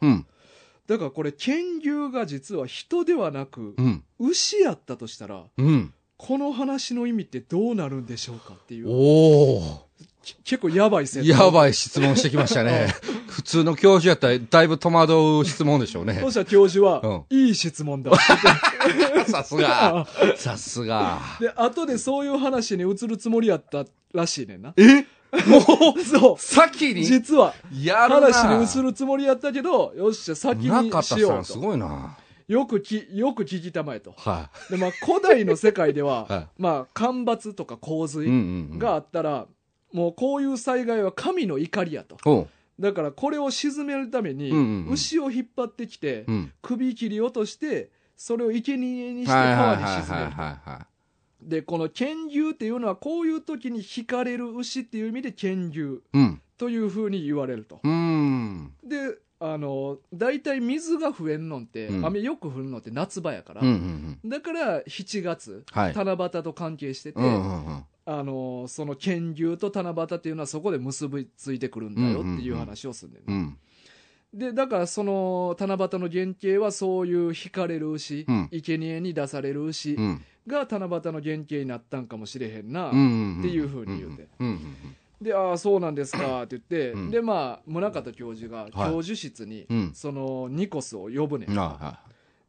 うん。だからこれ剣牛が実は人ではなくうん。牛やったとしたらうん。この話の意味ってどうなるんでしょうかっていうおお。き結構やばい説やばい質問してきましたね。[laughs] 普通の教授やったらだいぶ戸惑う質問でしょうねそ。したら教授は、うんいい質問だって言ってさすが。さすが。で後でそういう話に移るつもりやったらしいねんなえ？[laughs] もう、そう先に？実はやるな話に移るつもりやったけどよっしゃ先にしようとさんすごいな。よくきよく聞きたまえとはで、まあ、古代の世界では、[laughs] はいまあ干ばつとか洪い。水。があったら、もうこういう災害は神の怒りやと。だからこれを鎮めるために、牛を引っ張ってきて、うん。首切り落として、それを生贄にして川にはいはい沈める。で、この剣牛っていうのはこういう時に引かれる牛っていう意味で剣牛。というふうに言われると。うーん。で、あの、大体水が増えんのって、うん雨よく降るのって夏場やから、うんうんうん。だから7月、はい。七夕と関係してて、うんうんうん。あのその剣牛と七夕っていうのはそこで結びついてくるんだよっていう話をするんだよね、うん。でだからその七夕の原型はそういう引かれる牛、うん生贄に出される牛うん。が七夕の原型になったんかもしれへんな、うんうんんっていうふうに言うて。うんうんでああそうなんですかって言って、うん。でまあ宗像教授がはい。教授室に、うん。そのニコスを呼ぶねん、うん。あ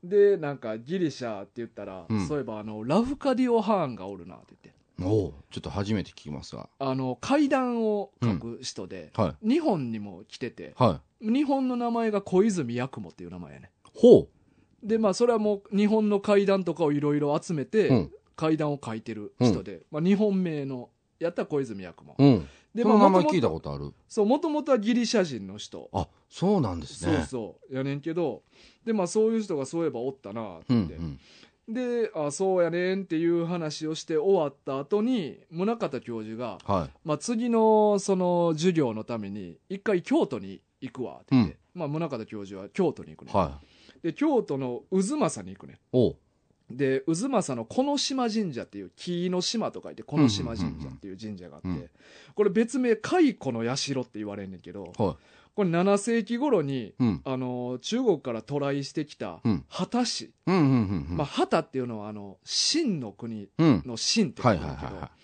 でなんかギリシャって言ったら、うん。そういえばあのラフカディオ・ハーンがおるなって言って。はい。おうちょっと初めて聞きますが。あの階段を書く人で、は日本にも来ててい。はい。日本の名前が小泉八雲っていう名前やねほでまあそれはもう日本の階段とかをいろいろ集めて、う。うん。階段を書いてる人で、まあ、日本名のやったら小泉八雲、うん。でその名前聞いたことある。そうもともとはギリシャ人の人、あ、そうなんですそうね。そうやねんけどでまあそういう人がそういえばおったなってうん言って、であそうやねんっていう話をして終わった後に宗像教授が、うん。はい。まあ、次のその授業のために一回京都に行くわって言って、まあ、宗像教授は京都に行くね、はい。で京都の渦政に行くねおう。で渦政のこの島神社っていう木の島と書いてこの島神社っていう神社があって、うんうんうんこれ別名蚕の社って言われんねんけどはい。これ7世紀頃にうん。あの中国から渡来してきたうん秦氏、うんうんうんうん。まあ、秦っていうのはあの秦の国うん。の秦って書はいいてあるけどはいはいはい。う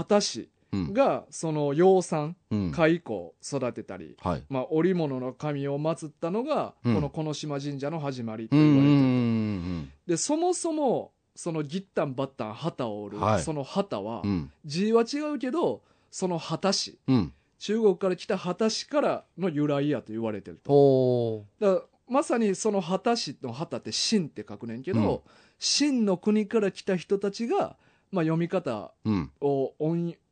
ん。がその養蚕うん。蚕を育てたり、はい。まあ、織物の神を祀ったのが、うんこの木島神社の始まりとうん。う言われてる、ん。でそもそもそのギッタンバッタン旗を織る、はいその旗は、うん。字は違うけどその旗師うん。中国から来た旗師からの由来やと言われてるとほだまさにその旗師の旗って秦って書くねんけど、秦の国から来た人たちが、まあ、読み方う。うん。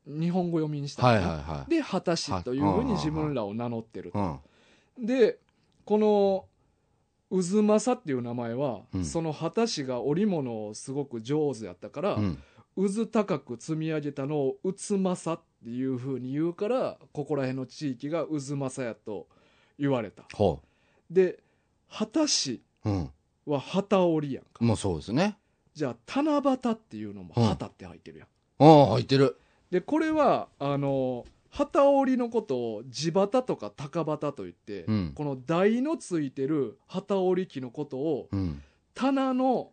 日本語読みにしたのはいねはいはい。で旗師というふうに自分らを名乗ってるとうん。でこの渦政っていう名前は、うんその旗師が織物をすごく上手やったから、うん。渦高く積み上げたのを渦政っていうふうに言うからここら辺の地域が渦政やと言われたほで旗師う。うん。は旗織りやんかもうそうですね。じゃあ七夕っていうのも旗って入ってるやん、ああ、入ってる。でこれはあの旗織りのことを地旗とか高旗といって、うんこの台のついてる旗織り機のことをうん。棚の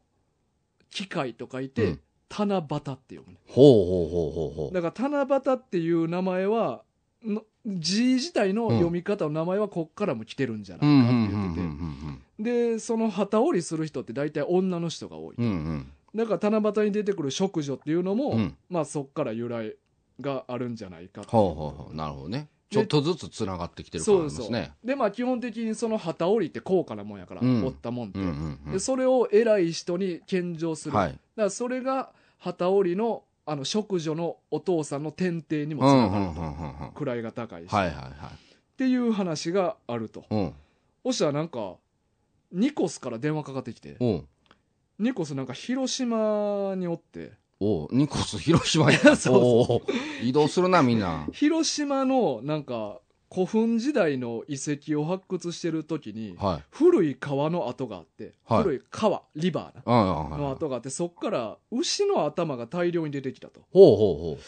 機械と書いて、うん七夕って読むねほうほうほうほうほう。だから七夕っていう名前はの字自体の読み方の名前はこっからも来てるんじゃないかって言ってて、うんでその旗織りする人って大体女の人が多い、うん。うんうん。だから七夕に出てくる淑女っていうのも、うんまあそっから由来があるんじゃないかほうほうほう。なるほどね。ちょっとずつ繋がってきてる感そうそうじですね。でまあ基本的にその旗織りって高価なもんやから、うん織ったもんって、うんうんうんでそれを偉い人に献上する、はい。だからそれが旗織りのあの淑女のお父さんの天帝にもつながると、うんうんうん位が高いし、はいはいはっていう話があるとい。うん。そしたらなんかニコスから電話かかってきておうニコスなんか広島におっておうニコス広島や。[laughs] そう移動するなみんな。広島のなんか古墳時代の遺跡を発掘してる時にはい。古い川の跡があって、はい古い川リバーの跡があってそっから牛の頭が大量に出てきたとほうほ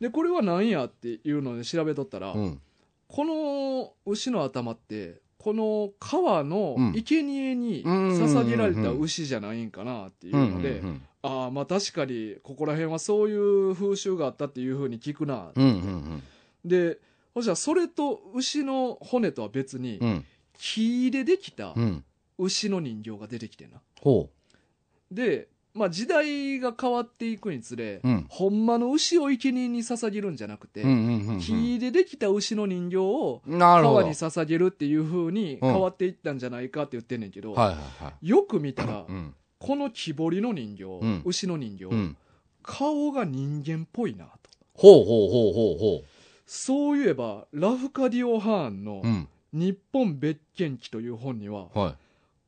でこれは何やっていうので調べとったら、うほう。うん。この牛の頭ってこの川のうん生贄にうん捧げられた牛じゃないんかなっていうので、うんうんああまあ確かにここら辺はそういう風習があったっていうふうに聞くな、うん。うんうんでそしたらそれと牛の骨とは別に、うん。でできたうん。牛の人形が出てきてんなほで、まあ、時代が変わっていくにつれ、う。うん。ほんまの牛を生贄に捧げるんじゃなくて、うんうんうんうん。木でできた牛の人形をなるほど。川に捧げるっていう風に変わっていったんじゃないかって言ってんねんけど、はいはいはい。よく見たら、うん。この木彫りの人形、ん牛の人形、うん。顔が人間っぽいなとほうほうほうほうほそういえばラフカディオ・ハーンのう。うん。「日本別件記」という本にははい。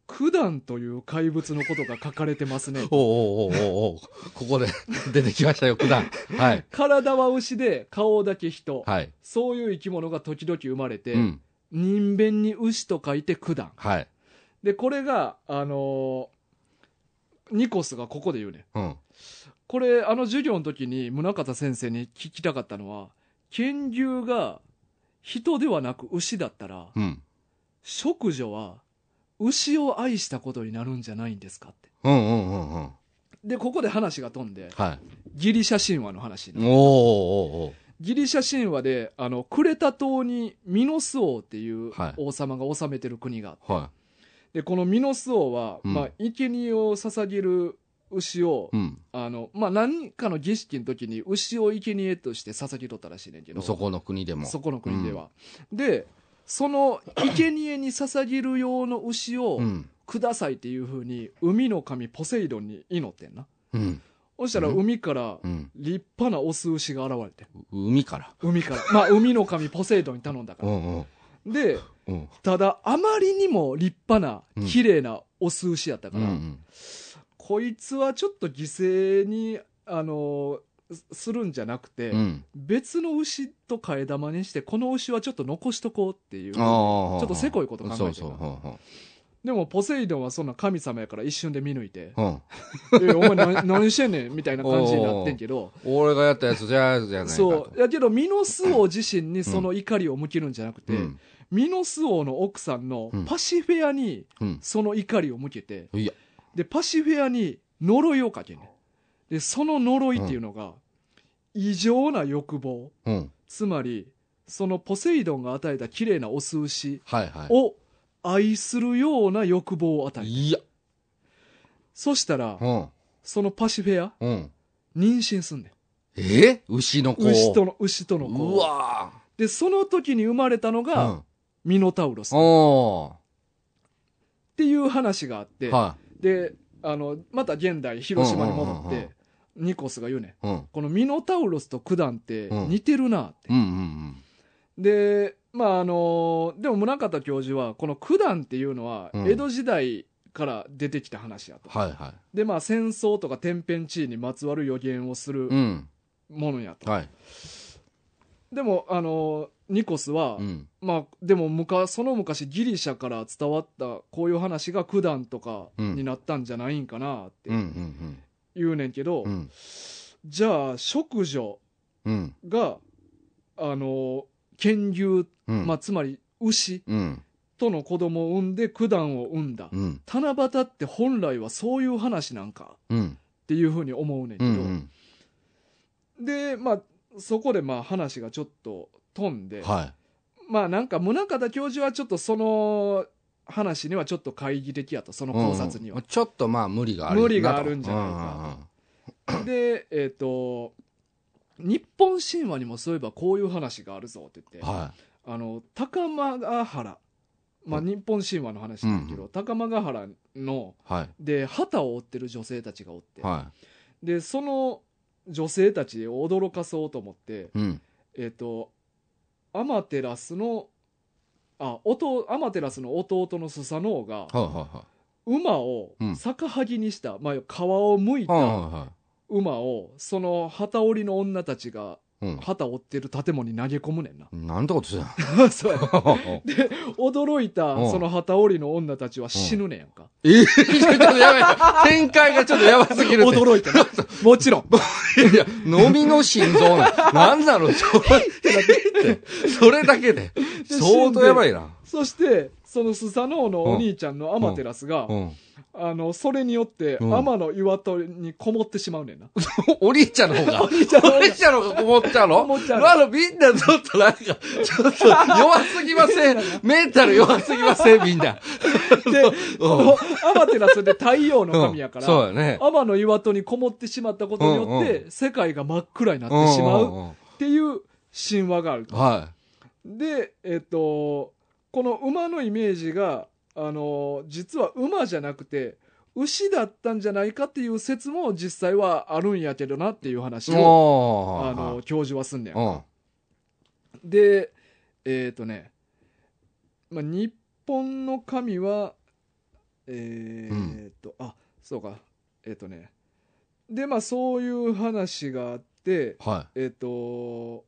九段という怪物のことが書かれてますね [laughs] おうおうおうおうおうここで [laughs] 出てきましたよ、九段。はい。体は牛で顔だけ人、はい。そういう生き物が時々生まれて、うん。人弁に牛と書いて九段はい。でこれがあのーニコスがここで言うねうん。これあの授業の時に宗像先生に聞きたかったのは剣牛が人ではなく牛だったらうん。淑女は牛を愛したことになるんじゃないんですかってうんうんうんうん。でここで話が飛んではい。ギリシャ神話の話になるおギリシャ神話であのクレタ島にミノス王っていうはい王様が治めてる国があって、はでこのミノス王は、うんまあ、生贄を捧げる牛を、い。うん。あのまあ、何かの儀式の時に牛を生贄として捧げとったらしいねんけどそこの国でも。そこの国では、でその生贄に捧げる用の牛をうん。くださいっていうふうに海の神ポセイドンに祈ってんなうん。そしたらうん海からうん。立派なオス牛が現れて海から。海からまあ海の神ポセイドンに頼んだからうんうん。でうん。ただあまりにも立派なうん綺麗なオス牛やったから、うんうん。こいつはちょっと犠牲にあのすするんじゃなくて、うん。別の牛と替え玉にしてこの牛はちょっと残しとこうっていうち。ょっとせこいこと考えてるそうそう。でもポセイドンはそんな神様やから一瞬で見抜いてううん。[laughs]「えお前何何してんねん」みたいな感じになってんけど俺がやったやつじゃじゃないかと。そうやけどミノス王自身にその怒りを向けるんじゃなくて、うん。ミノス王の奥さんのうんパシフェアにうん。その怒りを向けて、いや。でパシフェアに呪いをかけんねんでその呪いっていうのが、異常な欲望うん。つまりそのポセイドンが与えた綺麗なオス牛はいはを愛するような欲望を与えたい。いや。そしたらうん。そのパシフェアうん。妊娠すんねえ？牛の子。ん牛との牛との子うわでその時に生まれたのーが、ミノタウロスっおていう話があって、ー。はであのまた現代広島に戻って、うんうんうんうんニコスが言うねんい。うん。このミノタウロスとクダンってうん似てるなって、うんうんでまああのでも宗像教授はこのクダンっていうのはうん江戸時代から出てきた話やと、はいはでまあ戦争とか天変地異にまつわる予言をするい。うん。ものやと、はい。でもあのニコスは、うん。まあでも昔その昔ギリシャから伝わったこういう話がクダンとかになったんじゃないんかなってうんうん言うねんけど、うん。うん。じゃあ食女うん。があの犬牛、うん。まあ、つまり牛うん。との子供を産んで九段を産んだ、うん。七夕って本来はそういう話なんかうん。っていうふうに思うねんけうど、ん。でまあそこでまあ話がちょっと飛んで、はまあなんか宗像教授はちょっとその話にはちょっと懐疑的やとそのい。考察には。うん。ちょっとまあ無理がある無理があるんじゃないかでえっ、と日本神話にもそういえばこういう話があるぞって言って、はあの高間ヶ原。まあ日本神話の話なんだけど、高間ヶ原のい。はい。で旗を追ってる女性たちがおって、はでその女性たちを驚かそうと思ってい。うん。えっ、とアマテラスのあ弟アマテラスの弟のスサノオがはいは馬をうん逆はぎにした、まあ、皮をむいいはい。はいたはいはい。馬をその旗織りの女たちがうん。旗を追ってる建物に投げ込むねんななんてことしてたそう [laughs] で驚いたうんその旗織りの女たちは死ぬねんやんか、えー、ちょっとやばい。展開がちょっとやばすぎるって。驚いたなもちろん [laughs] いや、飲みの心臓な。なんなの？それ [laughs] それだけで。相当やばいな。そしてそのスサノオのお兄ちゃんのアマテラスが、うん。あのそれによってうん天の岩戸にこもってしまうねんな、[laughs] お兄ちゃんの方が。[laughs] お兄ちゃんの方がお兄ちゃんの方がこもっちゃうの？こもっちゃうのあの、みんなちょっとなんか、ちょっと弱すぎません。[laughs] メンタル弱すぎません、みんな。でうんアマテラスで太陽の神やから、うんそうだね。天の岩戸にこもってしまったことによって、うん世界が真っ暗になってしまうんんんっていう神話があると。はで、えっと、この馬のイメージが、あの、実は馬じゃなくて、牛だったんじゃないかっていう説も実際はあるんやけどなっていう話い。を、あの、教授はすんねんうん。で、えっ、とね、まあ、日本の神は、えーっと、あ、そうか、えっ、とね、で、まあ、そういう話があって、はえっ、と、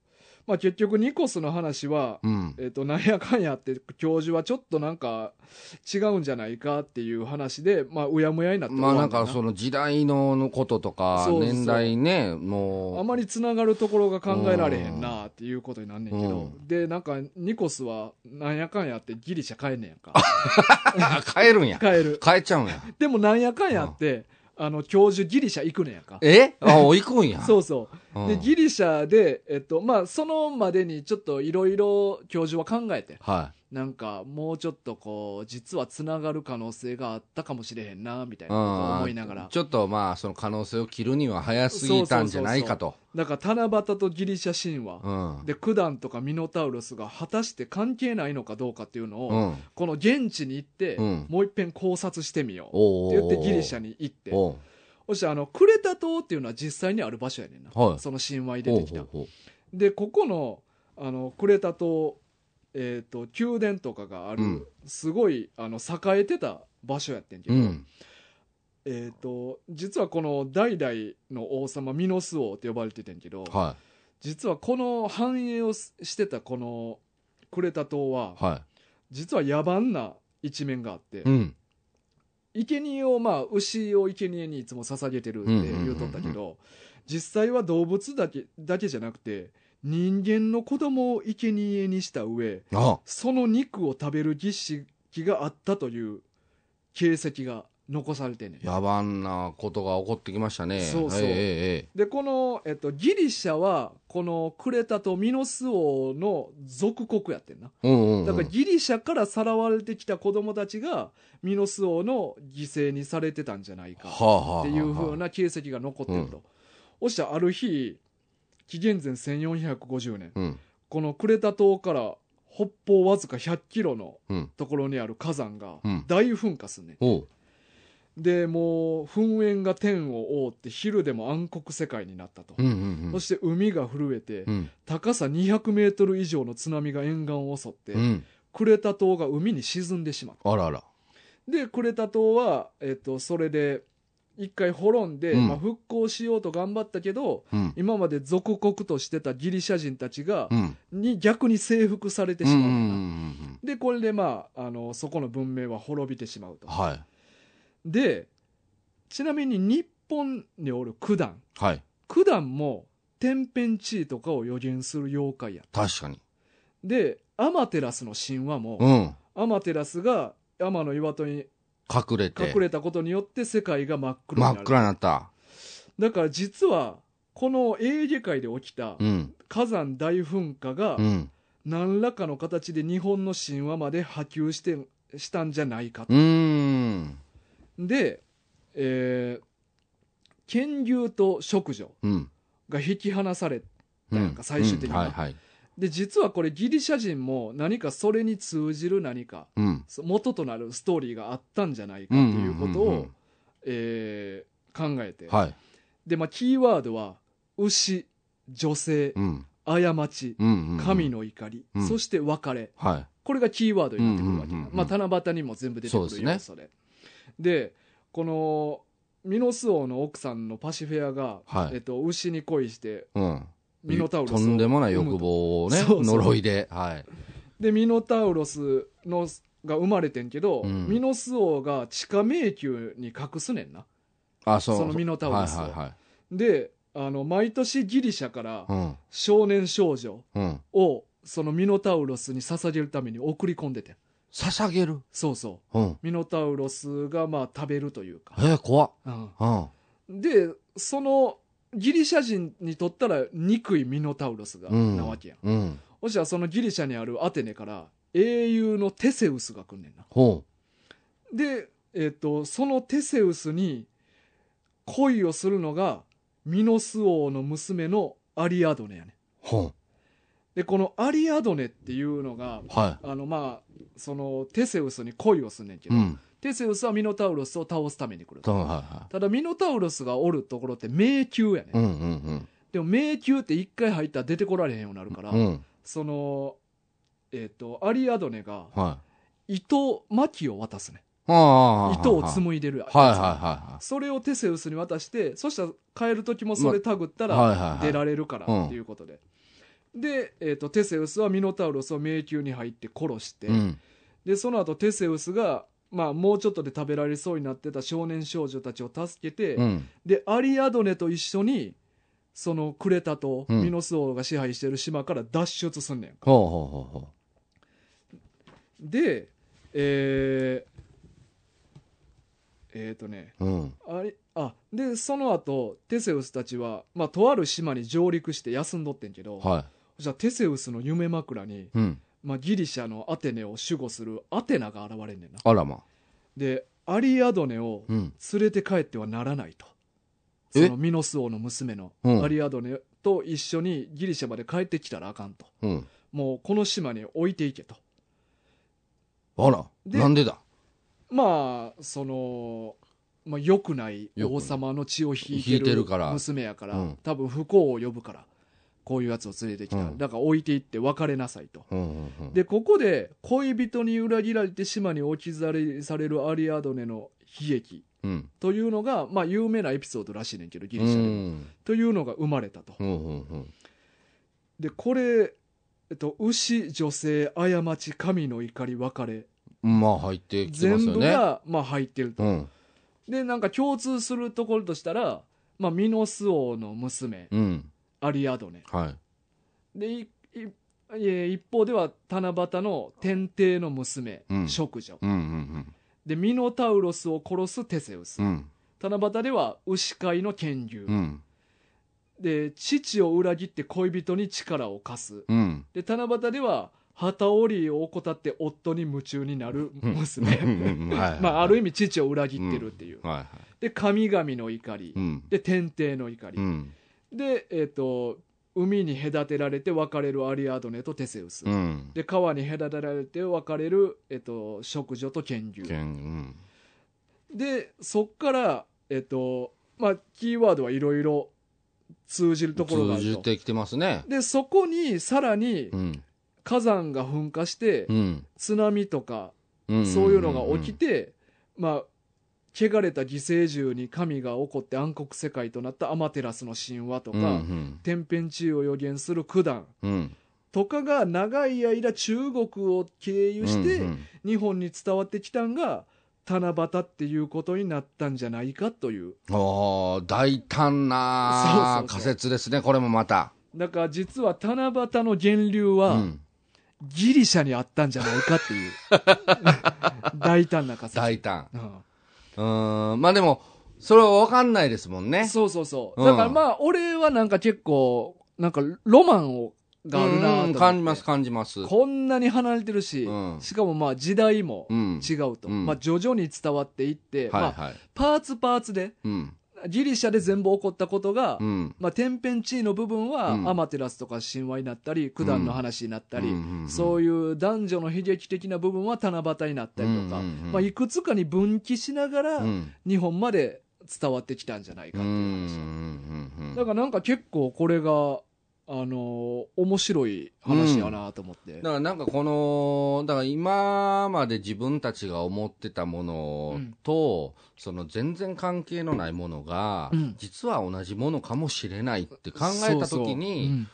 まあ、結局、ニコスの話は、い。うん。えっ、と、なんやかんやって、教授はちょっとなんか、違うんじゃないかっていう話で、まあ、うやむやになってまあなんかその時代のこととか、年代ね、もう。あまりつながるところが考えられへんなっていうことになんねんけど、うでなんかニコスはなんやかんやってギリシャ帰んねんやんかあ [laughs] 帰るんや。[laughs] 帰る帰っちゃうんや。でもなんやかんやって、あの教授ギリシャ行くねんやんか。え？あ、行くんや。[laughs] そうそう。うん。でギリシャで、えっとまあ、そのまでにちょっといろいろ教授は考えてはなんかもうちょっとこう実はつながる可能性があったかもしれへんなみたいい。なことを思いながら。ちょっとまあ、その可能性を切るには早すぎたんじゃないかと。だから七夕とギリシャ神話、うん。で九段とかミノタウロスが果たして関係ないのかどうかっていうのを、うん。この現地に行って、うん。もう一遍考察してみよう。おって言ってギリシャャに行って。そしてあのクレタ島っていうのは実際にある場所やねんな、はい。その神話に出てきた。でここのあのクレタ島、えー、と宮殿とかがある、うんすごいあの栄えてた場所やってんけど、うん。えー、と実はこの代々の王様ミノス王って呼ばれててんけどは実はこの繁栄をししてたこのクレタ島はいは実は野蛮な一面があって、い。うん。生贄をまあ牛を生贄にいつも捧げてるって言うとったけど実際は動物だけだけじゃなくて人間の子供を生贄にした上あ、その肉を食べる儀式があったという形跡が残されてんねん。野蛮なことが起こってきましたね。そうそうええええで、この、えっと、ギリシャは、このクレタとミノス王の属国やってんな。うんうんうん。だからギリシャからさらわれてきた子供たちが、ミノス王の犠牲にされてたんじゃないか。はあはあはあっていう風な形跡が残ってると。そしてある日、紀元前1450年、うん。このクレタ島から北方わずか100キロのうん。ところにある火山がうん大噴火すんねう。で、もう噴煙が天を覆って昼でも暗黒世界になったと。うんうんうん。そして海が震えて、うん。高さ200メートル以上の津波が沿岸を襲って、うん。クレタ島が海に沈んでしまう。あらあら。で、クレタ島は、えっと、それで、一回滅んで、うんまあ、復興しようと頑張ったけど、うん。今まで属国としてたギリシャ人たちが、うん。に逆に征服されてうんうんうしまうねんで、これでまあ、あの、そこの文明は滅びてしまうと。はい。で、ちなみに日本におる九段。はい。九段も天変地異とかを予言する妖怪や。確かに。で、アマテラスの神話も、うん。アマテラスが山の岩戸に隠れて。隠れたことによって世界が真っ黒になる。真っ暗になった。だから実は、このエーゲ海で起きたうん。火山大噴火がう、ん。何らかの形で日本の神話まで波及して、したんじゃないかとうーん。で、えー、剣牛と食女うん。が引き離され、うんなんか最終的にうんはいはい。で、実はこれギリシャ人も何かそれに通じる何か、うん。そ元となるストーリーがあったんじゃないかっていうことをえー考えて。はい。で、まあ、キーワードは、牛、女性、うん。過ち。神の怒り、うんそして別れ。はい。これがキーワードになってくるわけうんまあ、七夕にも全部出てくるそうですね要素で。で、この、ミノス王の奥さんのパシフェアが、はいえっと、牛に恋して、うん。ミノタウロスをとんでもない欲望をね、呪いで。はい。で、ミノタウロスのが生まれてんけど、うんミノス王が地下迷宮に隠すねんな。あ、そう。そのミノタウロスをはいはいで、あの、毎年ギリシャからはい。少年少女。を、そのミノタウロスに捧げるために送り込んでてん。捧げる？そうそうん。う。ミノタウロスがまあ食べるというか。えー、怖っ。うんうん。で、その、ギリシャ人にとったら憎いミノタウロスが、うん。なわけやん。うん。そしたらそのギリシャにあるアテネから英雄のテセウスが来んねんな。ほで、えっ、と、そのテセウスに恋をするのがミノス王の娘のアリアドネやねん。で、このアリアドネっていうのが、う。はあの、まあ、そのテセウスに恋をすんねんけい。ど、うん。テセウスはミノタウロスを倒すために来ると。ただミノタウロスがおるところって迷宮やね、い。うんんうんでも迷宮って一回入ったら出てこられへんようになるから、うん。うん。その、えっ、と、アリアドネがはい。糸巻きを渡すね。糸をむ。紡いでるやいはいはそれをテセウスに渡して、そしたら帰る時もそれタグったら出られるからうんっていうことで。で、えっ、と、テセウスはミノタウロスを迷宮に入って殺して、い。うん。で、その後テセウスが、まあ、もうちょっとで食べられそうになってた少年少女たちを助けて、うん。で、アリアドネと一緒に、そのクレタとうんミノス王が支配してる島から脱出すんねんか。ほうほうほうほで、えー、えーとね、う。うん。あれ、あ、で、その後、テセウスたちは、まあ、とある島に上陸して休んどってんけど、はい。そしたらテセウスの夢枕に、うん。まあ、ギリシャのアテネを守護するアテナが現れんねんな。あらま。で、アリアドネをうん。連れて帰ってはならないと。え？そのミノス王の娘のうんアリアドネと一緒にギリシャまで帰ってきたらあかんと。うん。もうこの島に置いていけと。あら。でなんでだ？まあ、その、まあ、良くない王様の血を引いてる娘やから、うん多分不幸を呼ぶから、こういうやつを連れてきた。うんだから置いていって別れなさいと。うんうんうん。で、ここで恋人に裏切られて島に置き去りされるアリアドネの悲劇うん。というのが、まあ有名なエピソードらしいねんけど、ギうリシャでも。ん。というのが生まれたと。うんうんうん。で、これ、えっと、牛、女性、過ち、神の怒り、別れ、まあ入ってきてま全すよね。部が、まあ入ってると。うん。で、なんか共通するところとしたら、まあ、ミノス王の娘、うん。アリアドネ。はい。で、いいえ一方では七夕の天帝の娘、うん食女。うんうんでミノタウロスを殺すテセウス、うん。七夕では牛飼いの剣竜、うん。で父を裏切って恋人に力を貸すうん。で七夕では旗織りを怠って夫に夢中になる娘、まあ、ある意味父を裏切ってるっていう、はいはい。で神々の怒り、うん。で天帝の怒り、うん。で、えっと海に隔てられて別れるアリアドネとテセウス、うん。で川に隔てられて別れる、えっと食女と剣竜剣うん。でそっからえっとまあキーワードはいろいろ通じるところがあ通じてきてますね。でそこにさらにうん。火山が噴火してうん。津波とかうんそういうのが起きてまあ汚れた犠牲獣に神が起こって暗黒世界となったアマテラスの神話とか、うんうん天変地異を予言する九段うん。とかが長い間中国を経由してうん日本に伝わってきたんが七夕っていうことになったんじゃないかといううんおー大胆な仮説ですね、これもまた。だから実は七夕の源流はうん。ギリシャにあったんじゃないかっていう [laughs] 大胆な仮説大胆。うんうーん。まあでも、それは分かんないですもんね。そうそうそう。うんだからまあ、俺はなんか結構、なんかロマンをがあるなと感じます、感じます。こんなに離れてるし、うんしかもまあ時代もうん。違うと。うんまあ徐々に伝わっていって、まあはいはい。パーツパーツで、うん。ギリシャで全部起こったことが、うん。まあ天変地異の部分は、うん。アマテラスとか神話になったり、九段の話になったり、うん。そういう男女の悲劇的な部分は七夕になったりとか、まあいくつかに分岐しながら、うん。日本まで伝わってきたんじゃないかうん。っていううん。話。だからなんか結構これが、あのー面白い話やなと思って。だからなんかこの、だから今まで自分たちが思ってたものと、その全然関係のないものが、うん実は同じものかもしれないって考えたときに、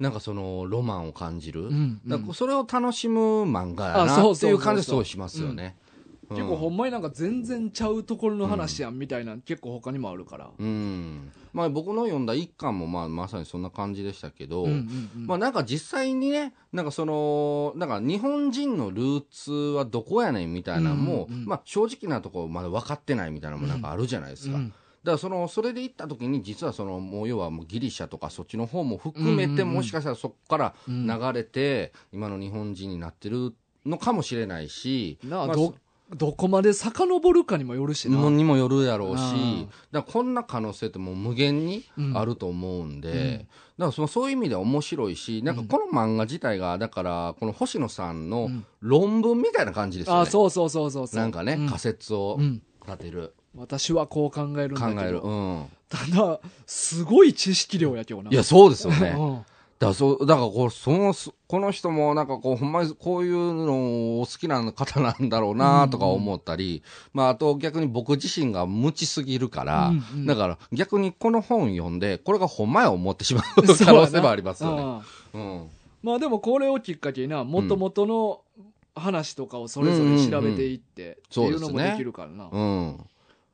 なんかそのロマンを感じる。だからそれを楽しむ漫画やあなっていう感じはそうしますよね。結構ほんまになんか全然ちゃうところの話やんみたいな、結構他にもあるから。うん。まあ僕の読んだ一巻もまあまさにそんな感じでしたけど、うんうんうん。まあなんか実際にね、なんかその、なんか日本人のルーツはどこやねんみたいなのも、うんうんうん。まあ正直なところまだ分かってないみたいなのもなんかあるじゃないですか。うん。だからその、それで行った時に実はその、もう要はもうギリシャとかそっちの方も含めて、うんうんうん。もしかしたらそこからうん。流れて、今の日本人になってるのかもしれないし、まあなあど、どこまで遡るかにもよるしな。のにもよるやろうしうん、だこんな可能性ってもう無限にあると思うんで、だからそのそういう意味では面白いし、なんかこの漫画自体が、だからこの星野さんのうん論文みたいな感じですよね。あそうそうそうそうそう。なんかね、うん仮説をうん立てる、私はこう考えるんだけど。考える。うん。ただ、すごい知識量やけどな。いや、そうですよね。[laughs] うんだそう、だからこう、その、この人もなんかこう、ほんまにこういうのを好きな方なんだろうなとか思ったり、まああと逆に僕自身が無知すぎるから、うんうんだから逆にこの本読んで、これがほんまや思ってしまう可能性もありますよね。うんうん。まあでもこれをきっかけにな、もともとの話とかをそれぞれ調べていって、っていうのもできるからな。うん。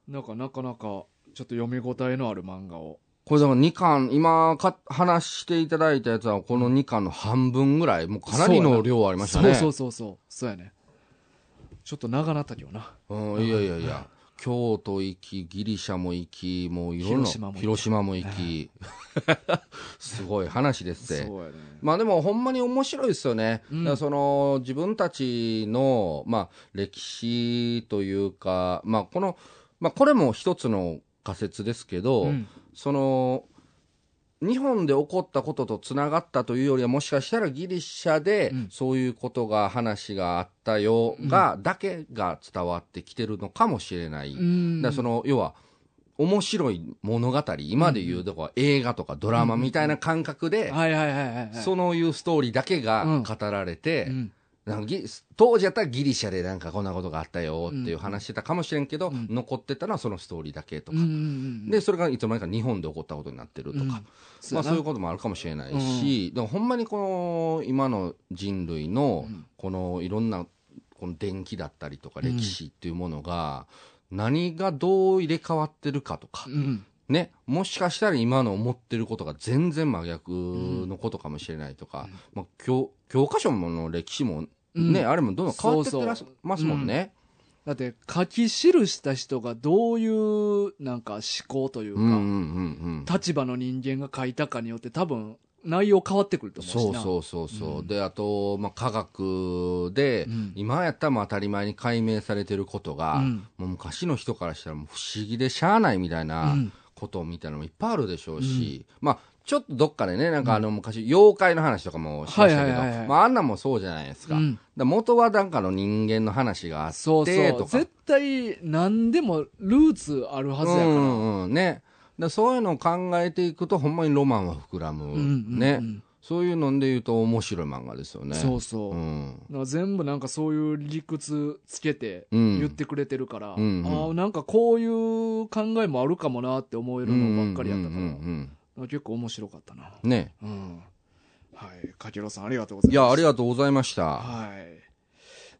なんかなかなか、ちょっと読み応えのある漫画を。これだから2巻、今か話していただいたやつはこの2巻の半分ぐらい、もうかなりの量ありましたね。そうそうそうそう。そうやね。ちょっと長なったけどな。うん、いやいやいや、京都行き、ギリシャも行き、もういろんな、広島も行き広島も行き、すごい話ですって。そうやね。まあでもほんまに面白いですよね。うんその自分たちの、まあ歴史というか、まあこの、まあこれも一つの仮説ですけど、うんその、日本で起こったこととつながったというよりは、もしかしたらギリシャでうん。そういうことが、話があったよが、だけが伝わってきてるのかもしれない。だうん。からその、要は、面白い物語、今で言うとこは映画とかドラマみたいな感覚で。そういうストーリーだけが語られて、うんなんかギ当時やったらギリシャでなんかこんなことがあったよっていう話してたかもしれんけど、うん。残ってたのはそのストーリーだけとか、うんうんうんで、それがいつの間にか日本で起こったことになってるとか、うんまあそういうこともあるかもしれないし、でもほんまにこの今の人類のうんこのいろんなこの電気だったりとかうん歴史っていうものが何がどう入れ替わってるかとか、うん。ね、もしかしたら今の思ってることが全然真逆のことかもしれないとか、まあ、教教科書の歴史もね、うん。あれもどんどん変わってってらっそうそうますもんね。だって書き記した人がどういうなんか思考というか、うんうんうんうん。立場の人間が書いたかによって多分内容変わってくると思うしな。そうそうそうそう、うん。であと、まあ、科学で、うん。今やったら当たり前に解明されてることが、うん。もう昔の人からしたらもう不思議でしゃあないみたいなうん。ことみたいなのもいっぱいあるでしょうし、まあちょっとどっかでね、なんかあの昔、妖怪の話とかもしましたけど、まああんなんもそうじゃないですか。うんら元はなんかの人間の話があって、そうそう。絶対何でもルーツあるはずやから。うんうんうん、ね。だそういうのを考えていくと、ほんまにロマンは膨らむ。うんうんうんね。そういうので言うと面白い漫画ですよね。そうそう。うん。だから全部なんかそういう理屈つけてうん言ってくれてるから、うんうんああなんかこういう考えもあるかもなって思えるのばっかりやったから、うんうん結構面白かったな。うんね。うん。はい。かきろさんありがとうございます。いや、ありがとうございました。はい。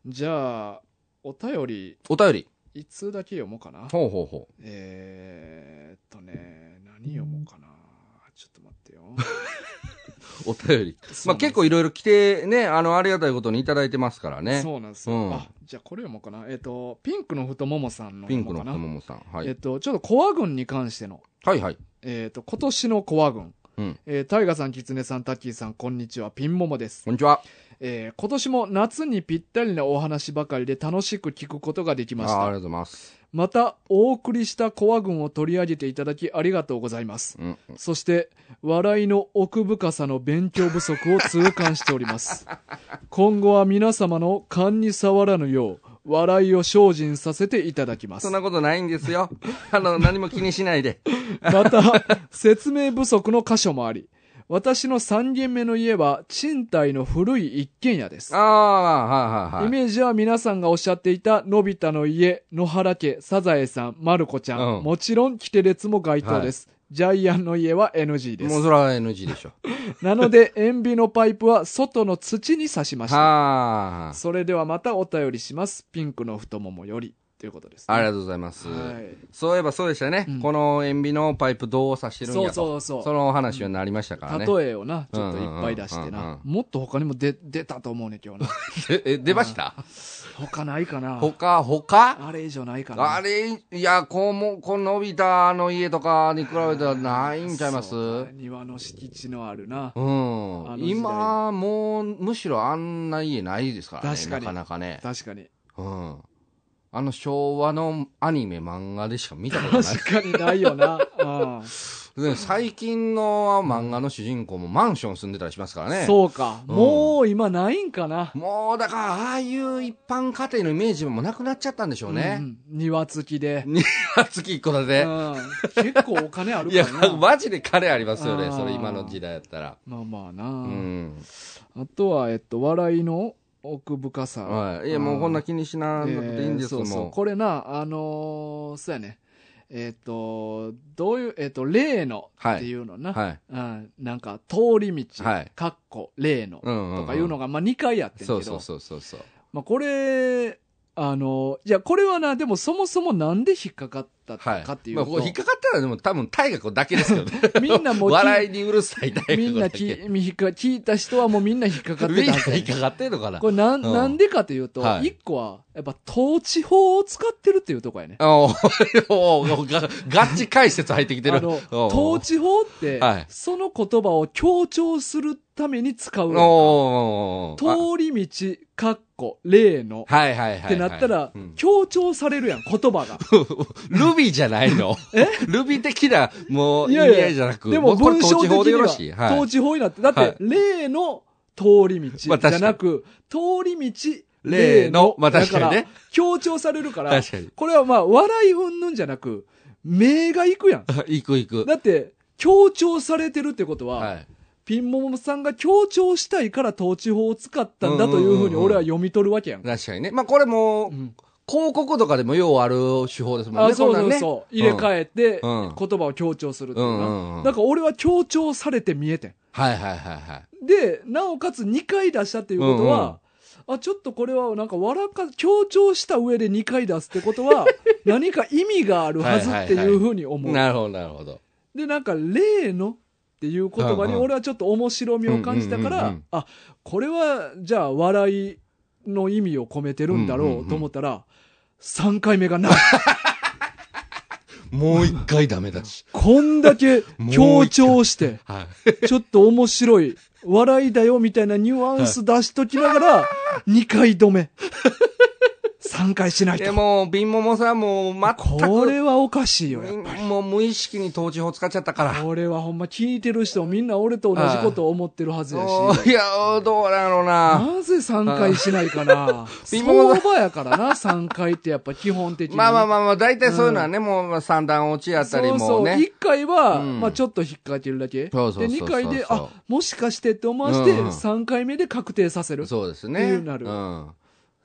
じゃあ、お便り、お便り。いつだけ読もうかな。ほうほうほえーっとね、何読もうかな。ちょっと待ってよ。う。[laughs] お便り。まあ結構いろいろ来てね、あの、ありがたいことにいただいてますからね。そうなんですよ。うんあ、じゃあこれ読もうかな。えーっと、ピンクの太ももさんのピンクの太ももさん。はい。えっと、ちょっとコア軍に関しての、はいはい。えっと、今年のコア軍。うん。えー、タイガさん、キツネさん、タッキーさん、こんにちは、ピンモモです。こんにちは。えー今年も夏にぴったりなお話ばかりで楽しく聞くことができました。あありがとうございます。また、お送りしたコア軍を取り上げていただきありがとうございます。うん。そして、笑いの奥深さの勉強不足を痛感しております。[laughs] 今後は皆様の勘に触らぬよう、笑いを精進させていただきますそん。なことないんですよ。あの、何も気にしないで。[laughs] また、説明不足の箇所もあり、私の3軒目の家は賃貸の古い一軒家ですあ。あ、はいはいはい。イメージは皆さんがおっしゃっていた、のび太の家、野原家、サザエさん、まる子ちゃん、うんもちろん、キテレツも該当です。ジャイアンの家は NG です。もうそれは NG でしょ。[laughs] なので、塩ビのパイプは外の土に刺しました。はあ。それではまたお便りします。ピンクの太ももより。ということです、ありがとうございます。はい。そういえばそうでしたね。うんこの塩ビのパイプどう刺してるんやと。そうそうそうそのお話になりましたからね。例えをな、ちょっといっぱい出してうんうんうんな。もっと他にも出、出たと思うね、今日な。[laughs] え、え出ました？他ないかな。他、他？あれ以上ないかな。あれ、いや、こうも、こののび太の家とかに比べたらないんちゃいます？庭の敷地のあるな。うん今、もう、むしろあんな家ないですからね。確かになかなかね。確かに。うん。あの昭和のアニメ漫画でしか見たことない。確かにないよな。[laughs] うんで最近の漫画の主人公もマンション住んでたりしますからね。そうか。うんもう今ないんかな。もう、だから、ああいう一般家庭のイメージもなくなっちゃったんでしょうね。うん庭付きで。に月一戸建うて。ん結構お金あるいやからな。、マジで金ありますよね。それ今の時代やったら。まあまあな。うん。あとは、えっと、笑いの奥深さ。はい。いや、もうこんな気にしなくていいんですえーそうそうもこれな、あのーそうやね。えっ、と、どういう、えっ、と、例のっていうのな。はい。うん、なんか、通り道、はいかっこ、例の、とかいうのが、まあ、2回やってんけど、そうそうそうそうそう。まあ、これ、あの、いや、これはな、でもそもそもなんで引っかかったはい。かっていうと、まあ、こう引っかかったらでも多分大学だけですよね。[laughs] みんなも笑いにうるさい大学みんな聞いた人はもうみんな引っかかってた引っかかってんのかな。これなん、うん。なんでかというと、一、はい。個は、やっぱ統治法を使ってるっていうところやね。おーおーが、ガッチ解説入ってきてる。統治法って、はい。その言葉を強調するために使う通り道、かっこ、例の、はいはいはいはい。ってなったらうん、強調されるやん、言葉が。[laughs] ルビーじゃないの？え？ルビー的な、もう、意味合いじゃなく。でも文章的統治法でよには、ろしいはい。統治法になって、だって、はい例の通り道じゃなく、通り道、例のまあ確かにね強調されるから、確かに。これはまあ、笑い云々じゃなく、名が行くやん。[laughs] 行く行く。だって、強調されてるってことは、はい。ピンモモさんが強調したいから統治法を使ったんだというふうに俺は読み取るわけやん。確かにね。まあこれもう、ん広告とかでもようある手法ですもんね。あそうそうそう。入れ替えて、うん言葉を強調するっていううんうんな。うんだから俺は強調されて見えてん。はいはいはいはい。で、なおかつ2回出したっていうことは、あ、ちょっとこれはなんか笑か、強調した上で2回出すってことは、[laughs] 何か意味があるはずっていうふうに思う。なるほどなるほど。で、なんか、例のっていう言葉にうんうん俺はちょっと面白みを感じたからうんうんうんうん、あ、これは、じゃあ笑いの意味を込めてるんだろうんうんううんと思ったら、3回目がない。もう一回ダメだし。こんだけ [laughs] 強調して、はい。ちょっと面白い、笑いだよみたいなニュアンス出しときながら、[laughs] 2回止め。3回しないでと。も、ビンモモさんも全く、これはおかしいよ、やっぱり。もう無意識に統治法使っちゃったから。これはほんま聞いてる人みんな俺と同じことを思ってるはずやし。いや、どうなのな。なぜ3回しないかな微妙だ相場やからな、3回ってやっぱ基本的に。まあまあまあまあ、大体そういうのはね、もう三段落ちやったりそうそう。もね。1回は、うんまあちょっと引っ掛けるだけ。そうそうそうそうで、2回で、あ、もしかしてって思わせて、うん3回目で確定させる。そうですね。っていうなるうん。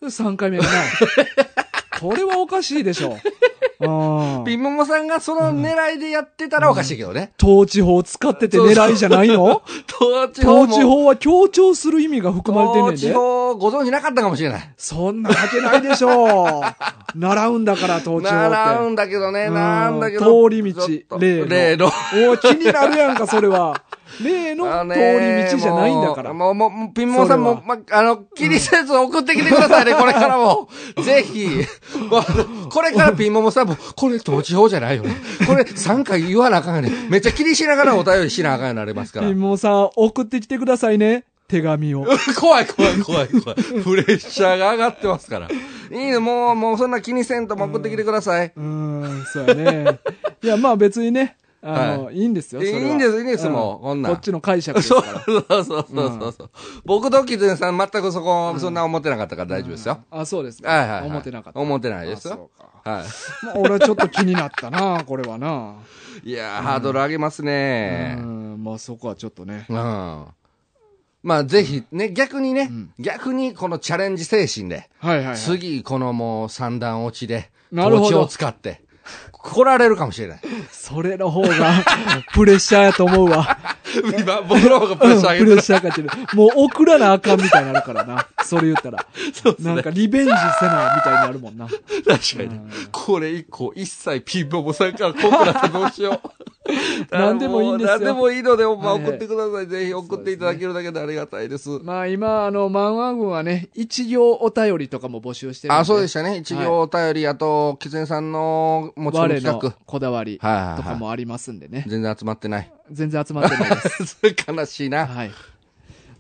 3回目がない。[laughs] これはおかしいでしょ。うんビンモモさんがその狙いでやってたらおかしいけどね。統治法使ってて狙いじゃないの？[laughs] 統治法も。統治法は強調する意味が含まれてんねん統治で。法ご存知なかったかもしれない。そんなわけないでしょう。[laughs] 習うんだから、統治法って。習うんだけどね、うんなんだけど。通り道例の。お気になるやんか、それは。例の通ねり道じゃないんだから。もう、もう、もうピンモンさんもま、あの、気にせず送ってきてくださいね、[laughs] これからも。ぜひ。[laughs] これからピンモモさんも、これ統治法じゃないよね。これ3回言わなあかんよね。めっちゃ気にしながらお便りしなあかんようになりますからピ。ンモンさん、送ってきてくださいね。手紙を。[laughs] 怖い怖い怖い怖い。プレッシャーが上がってますから。いいね、もう、もうそんな気にせんとも送ってきてください。うーん、そうやね。いや、まあ別にね、あの、、はいいんですよ。いいんですいいんですもうこんなんこっちの解釈ですそうから。[laughs] そうそうそうそう。僕とキズンさん全くそこ、そんな思ってなかったから大丈夫ですよ。あ、そうですか。はいはいはい。思ってなかった。思ってないですあよ。そうか。はまあ、俺はちょっと気になったな、これはな。い。いやー、ハードル上げますうね。ん、まあそこはちょっとね。うん。まあ、ぜひ、ね、逆にねうん、逆にこのチャレンジ精神で、はいはい、はい。次、このもう三段落ちで、なるほどを使って、来られるかもしれない。それの方が [laughs] プレッシャーやと思うわ。今、僕の方がプレッシャー上プレッげてシャーかける。もう送らなあかんみたいになるからな。それ言ったら。なんかリベンジせなみたいになるもんな。確かにね。これ以降、一切ピンボボさんから来なかったらどうしよう。[laughs] 何でもいいんですよ何でもいいので、まあはいはい送ってください。ぜひ送っていただけるだけでありがたいです。まあ今、あの、漫画軍はね、一行お便りとかも募集してる。あ、そうでしたね。一行お便り、あと、キツネさんの持ち込み企こだわりはいはいはいとかもありますんでね画。。全然集まってない。全然集まってないです。[laughs] 悲しいな。はい。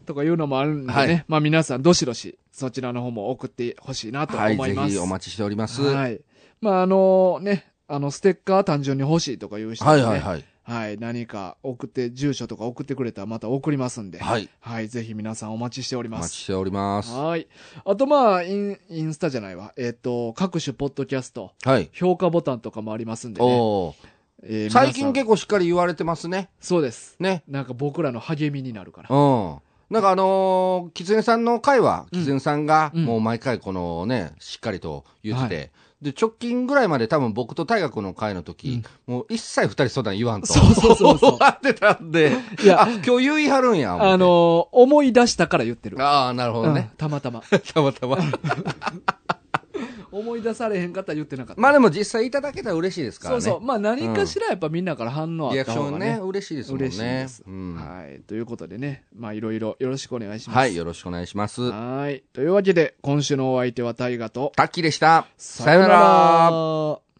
とかいうのもあるんでね。はいまあ皆さん、どしどし、そちらの方も送ってほしいなとはい、思います。ぜひお待ちしております。は。はいまああのね、あの、ステッカー単純に欲しいとかいう人もね、はいはい。はい、何か送って、住所とか送ってくれたらまた送りますんで。はい。はい、ぜひ皆さんお待ちしております。お待ちしております。はい。あとまあ、イン、インスタじゃないわ。えっ、と、各種ポッドキャスト、はい。評価ボタンとかもありますんでね。おーえー最近結構しっかり言われてますね。そうです。ね。なんか僕らの励みになるから。うん。なんかあのー、キツネさんの回は、うんキツネさんが、うんもう毎回このね、しっかりと言ってて、で、直近ぐらいまで多分僕と大学の会の時、もう一切二人相談言わんと。そうそうそうそう [laughs] 終わってたんで、いやあ、今日言いはるんや、あのー思い出したから言ってる。ああ、なるほどねうん。たまたま。[laughs] たまたま。[laughs] 思い出されへんかったら言ってなかった。まあでも実際いただけたら嬉しいですからね。そうそう。まあ何かしらやっぱみんなから反応あリアった方がねクションね、。嬉しいですもんね。嬉しいです。うんはい。ということでね、まあいろいろよろしくお願いします。はい、よろしくお願いします。はい。というわけで、今週のお相手は大河と、タッキーでした。さよなら。ら。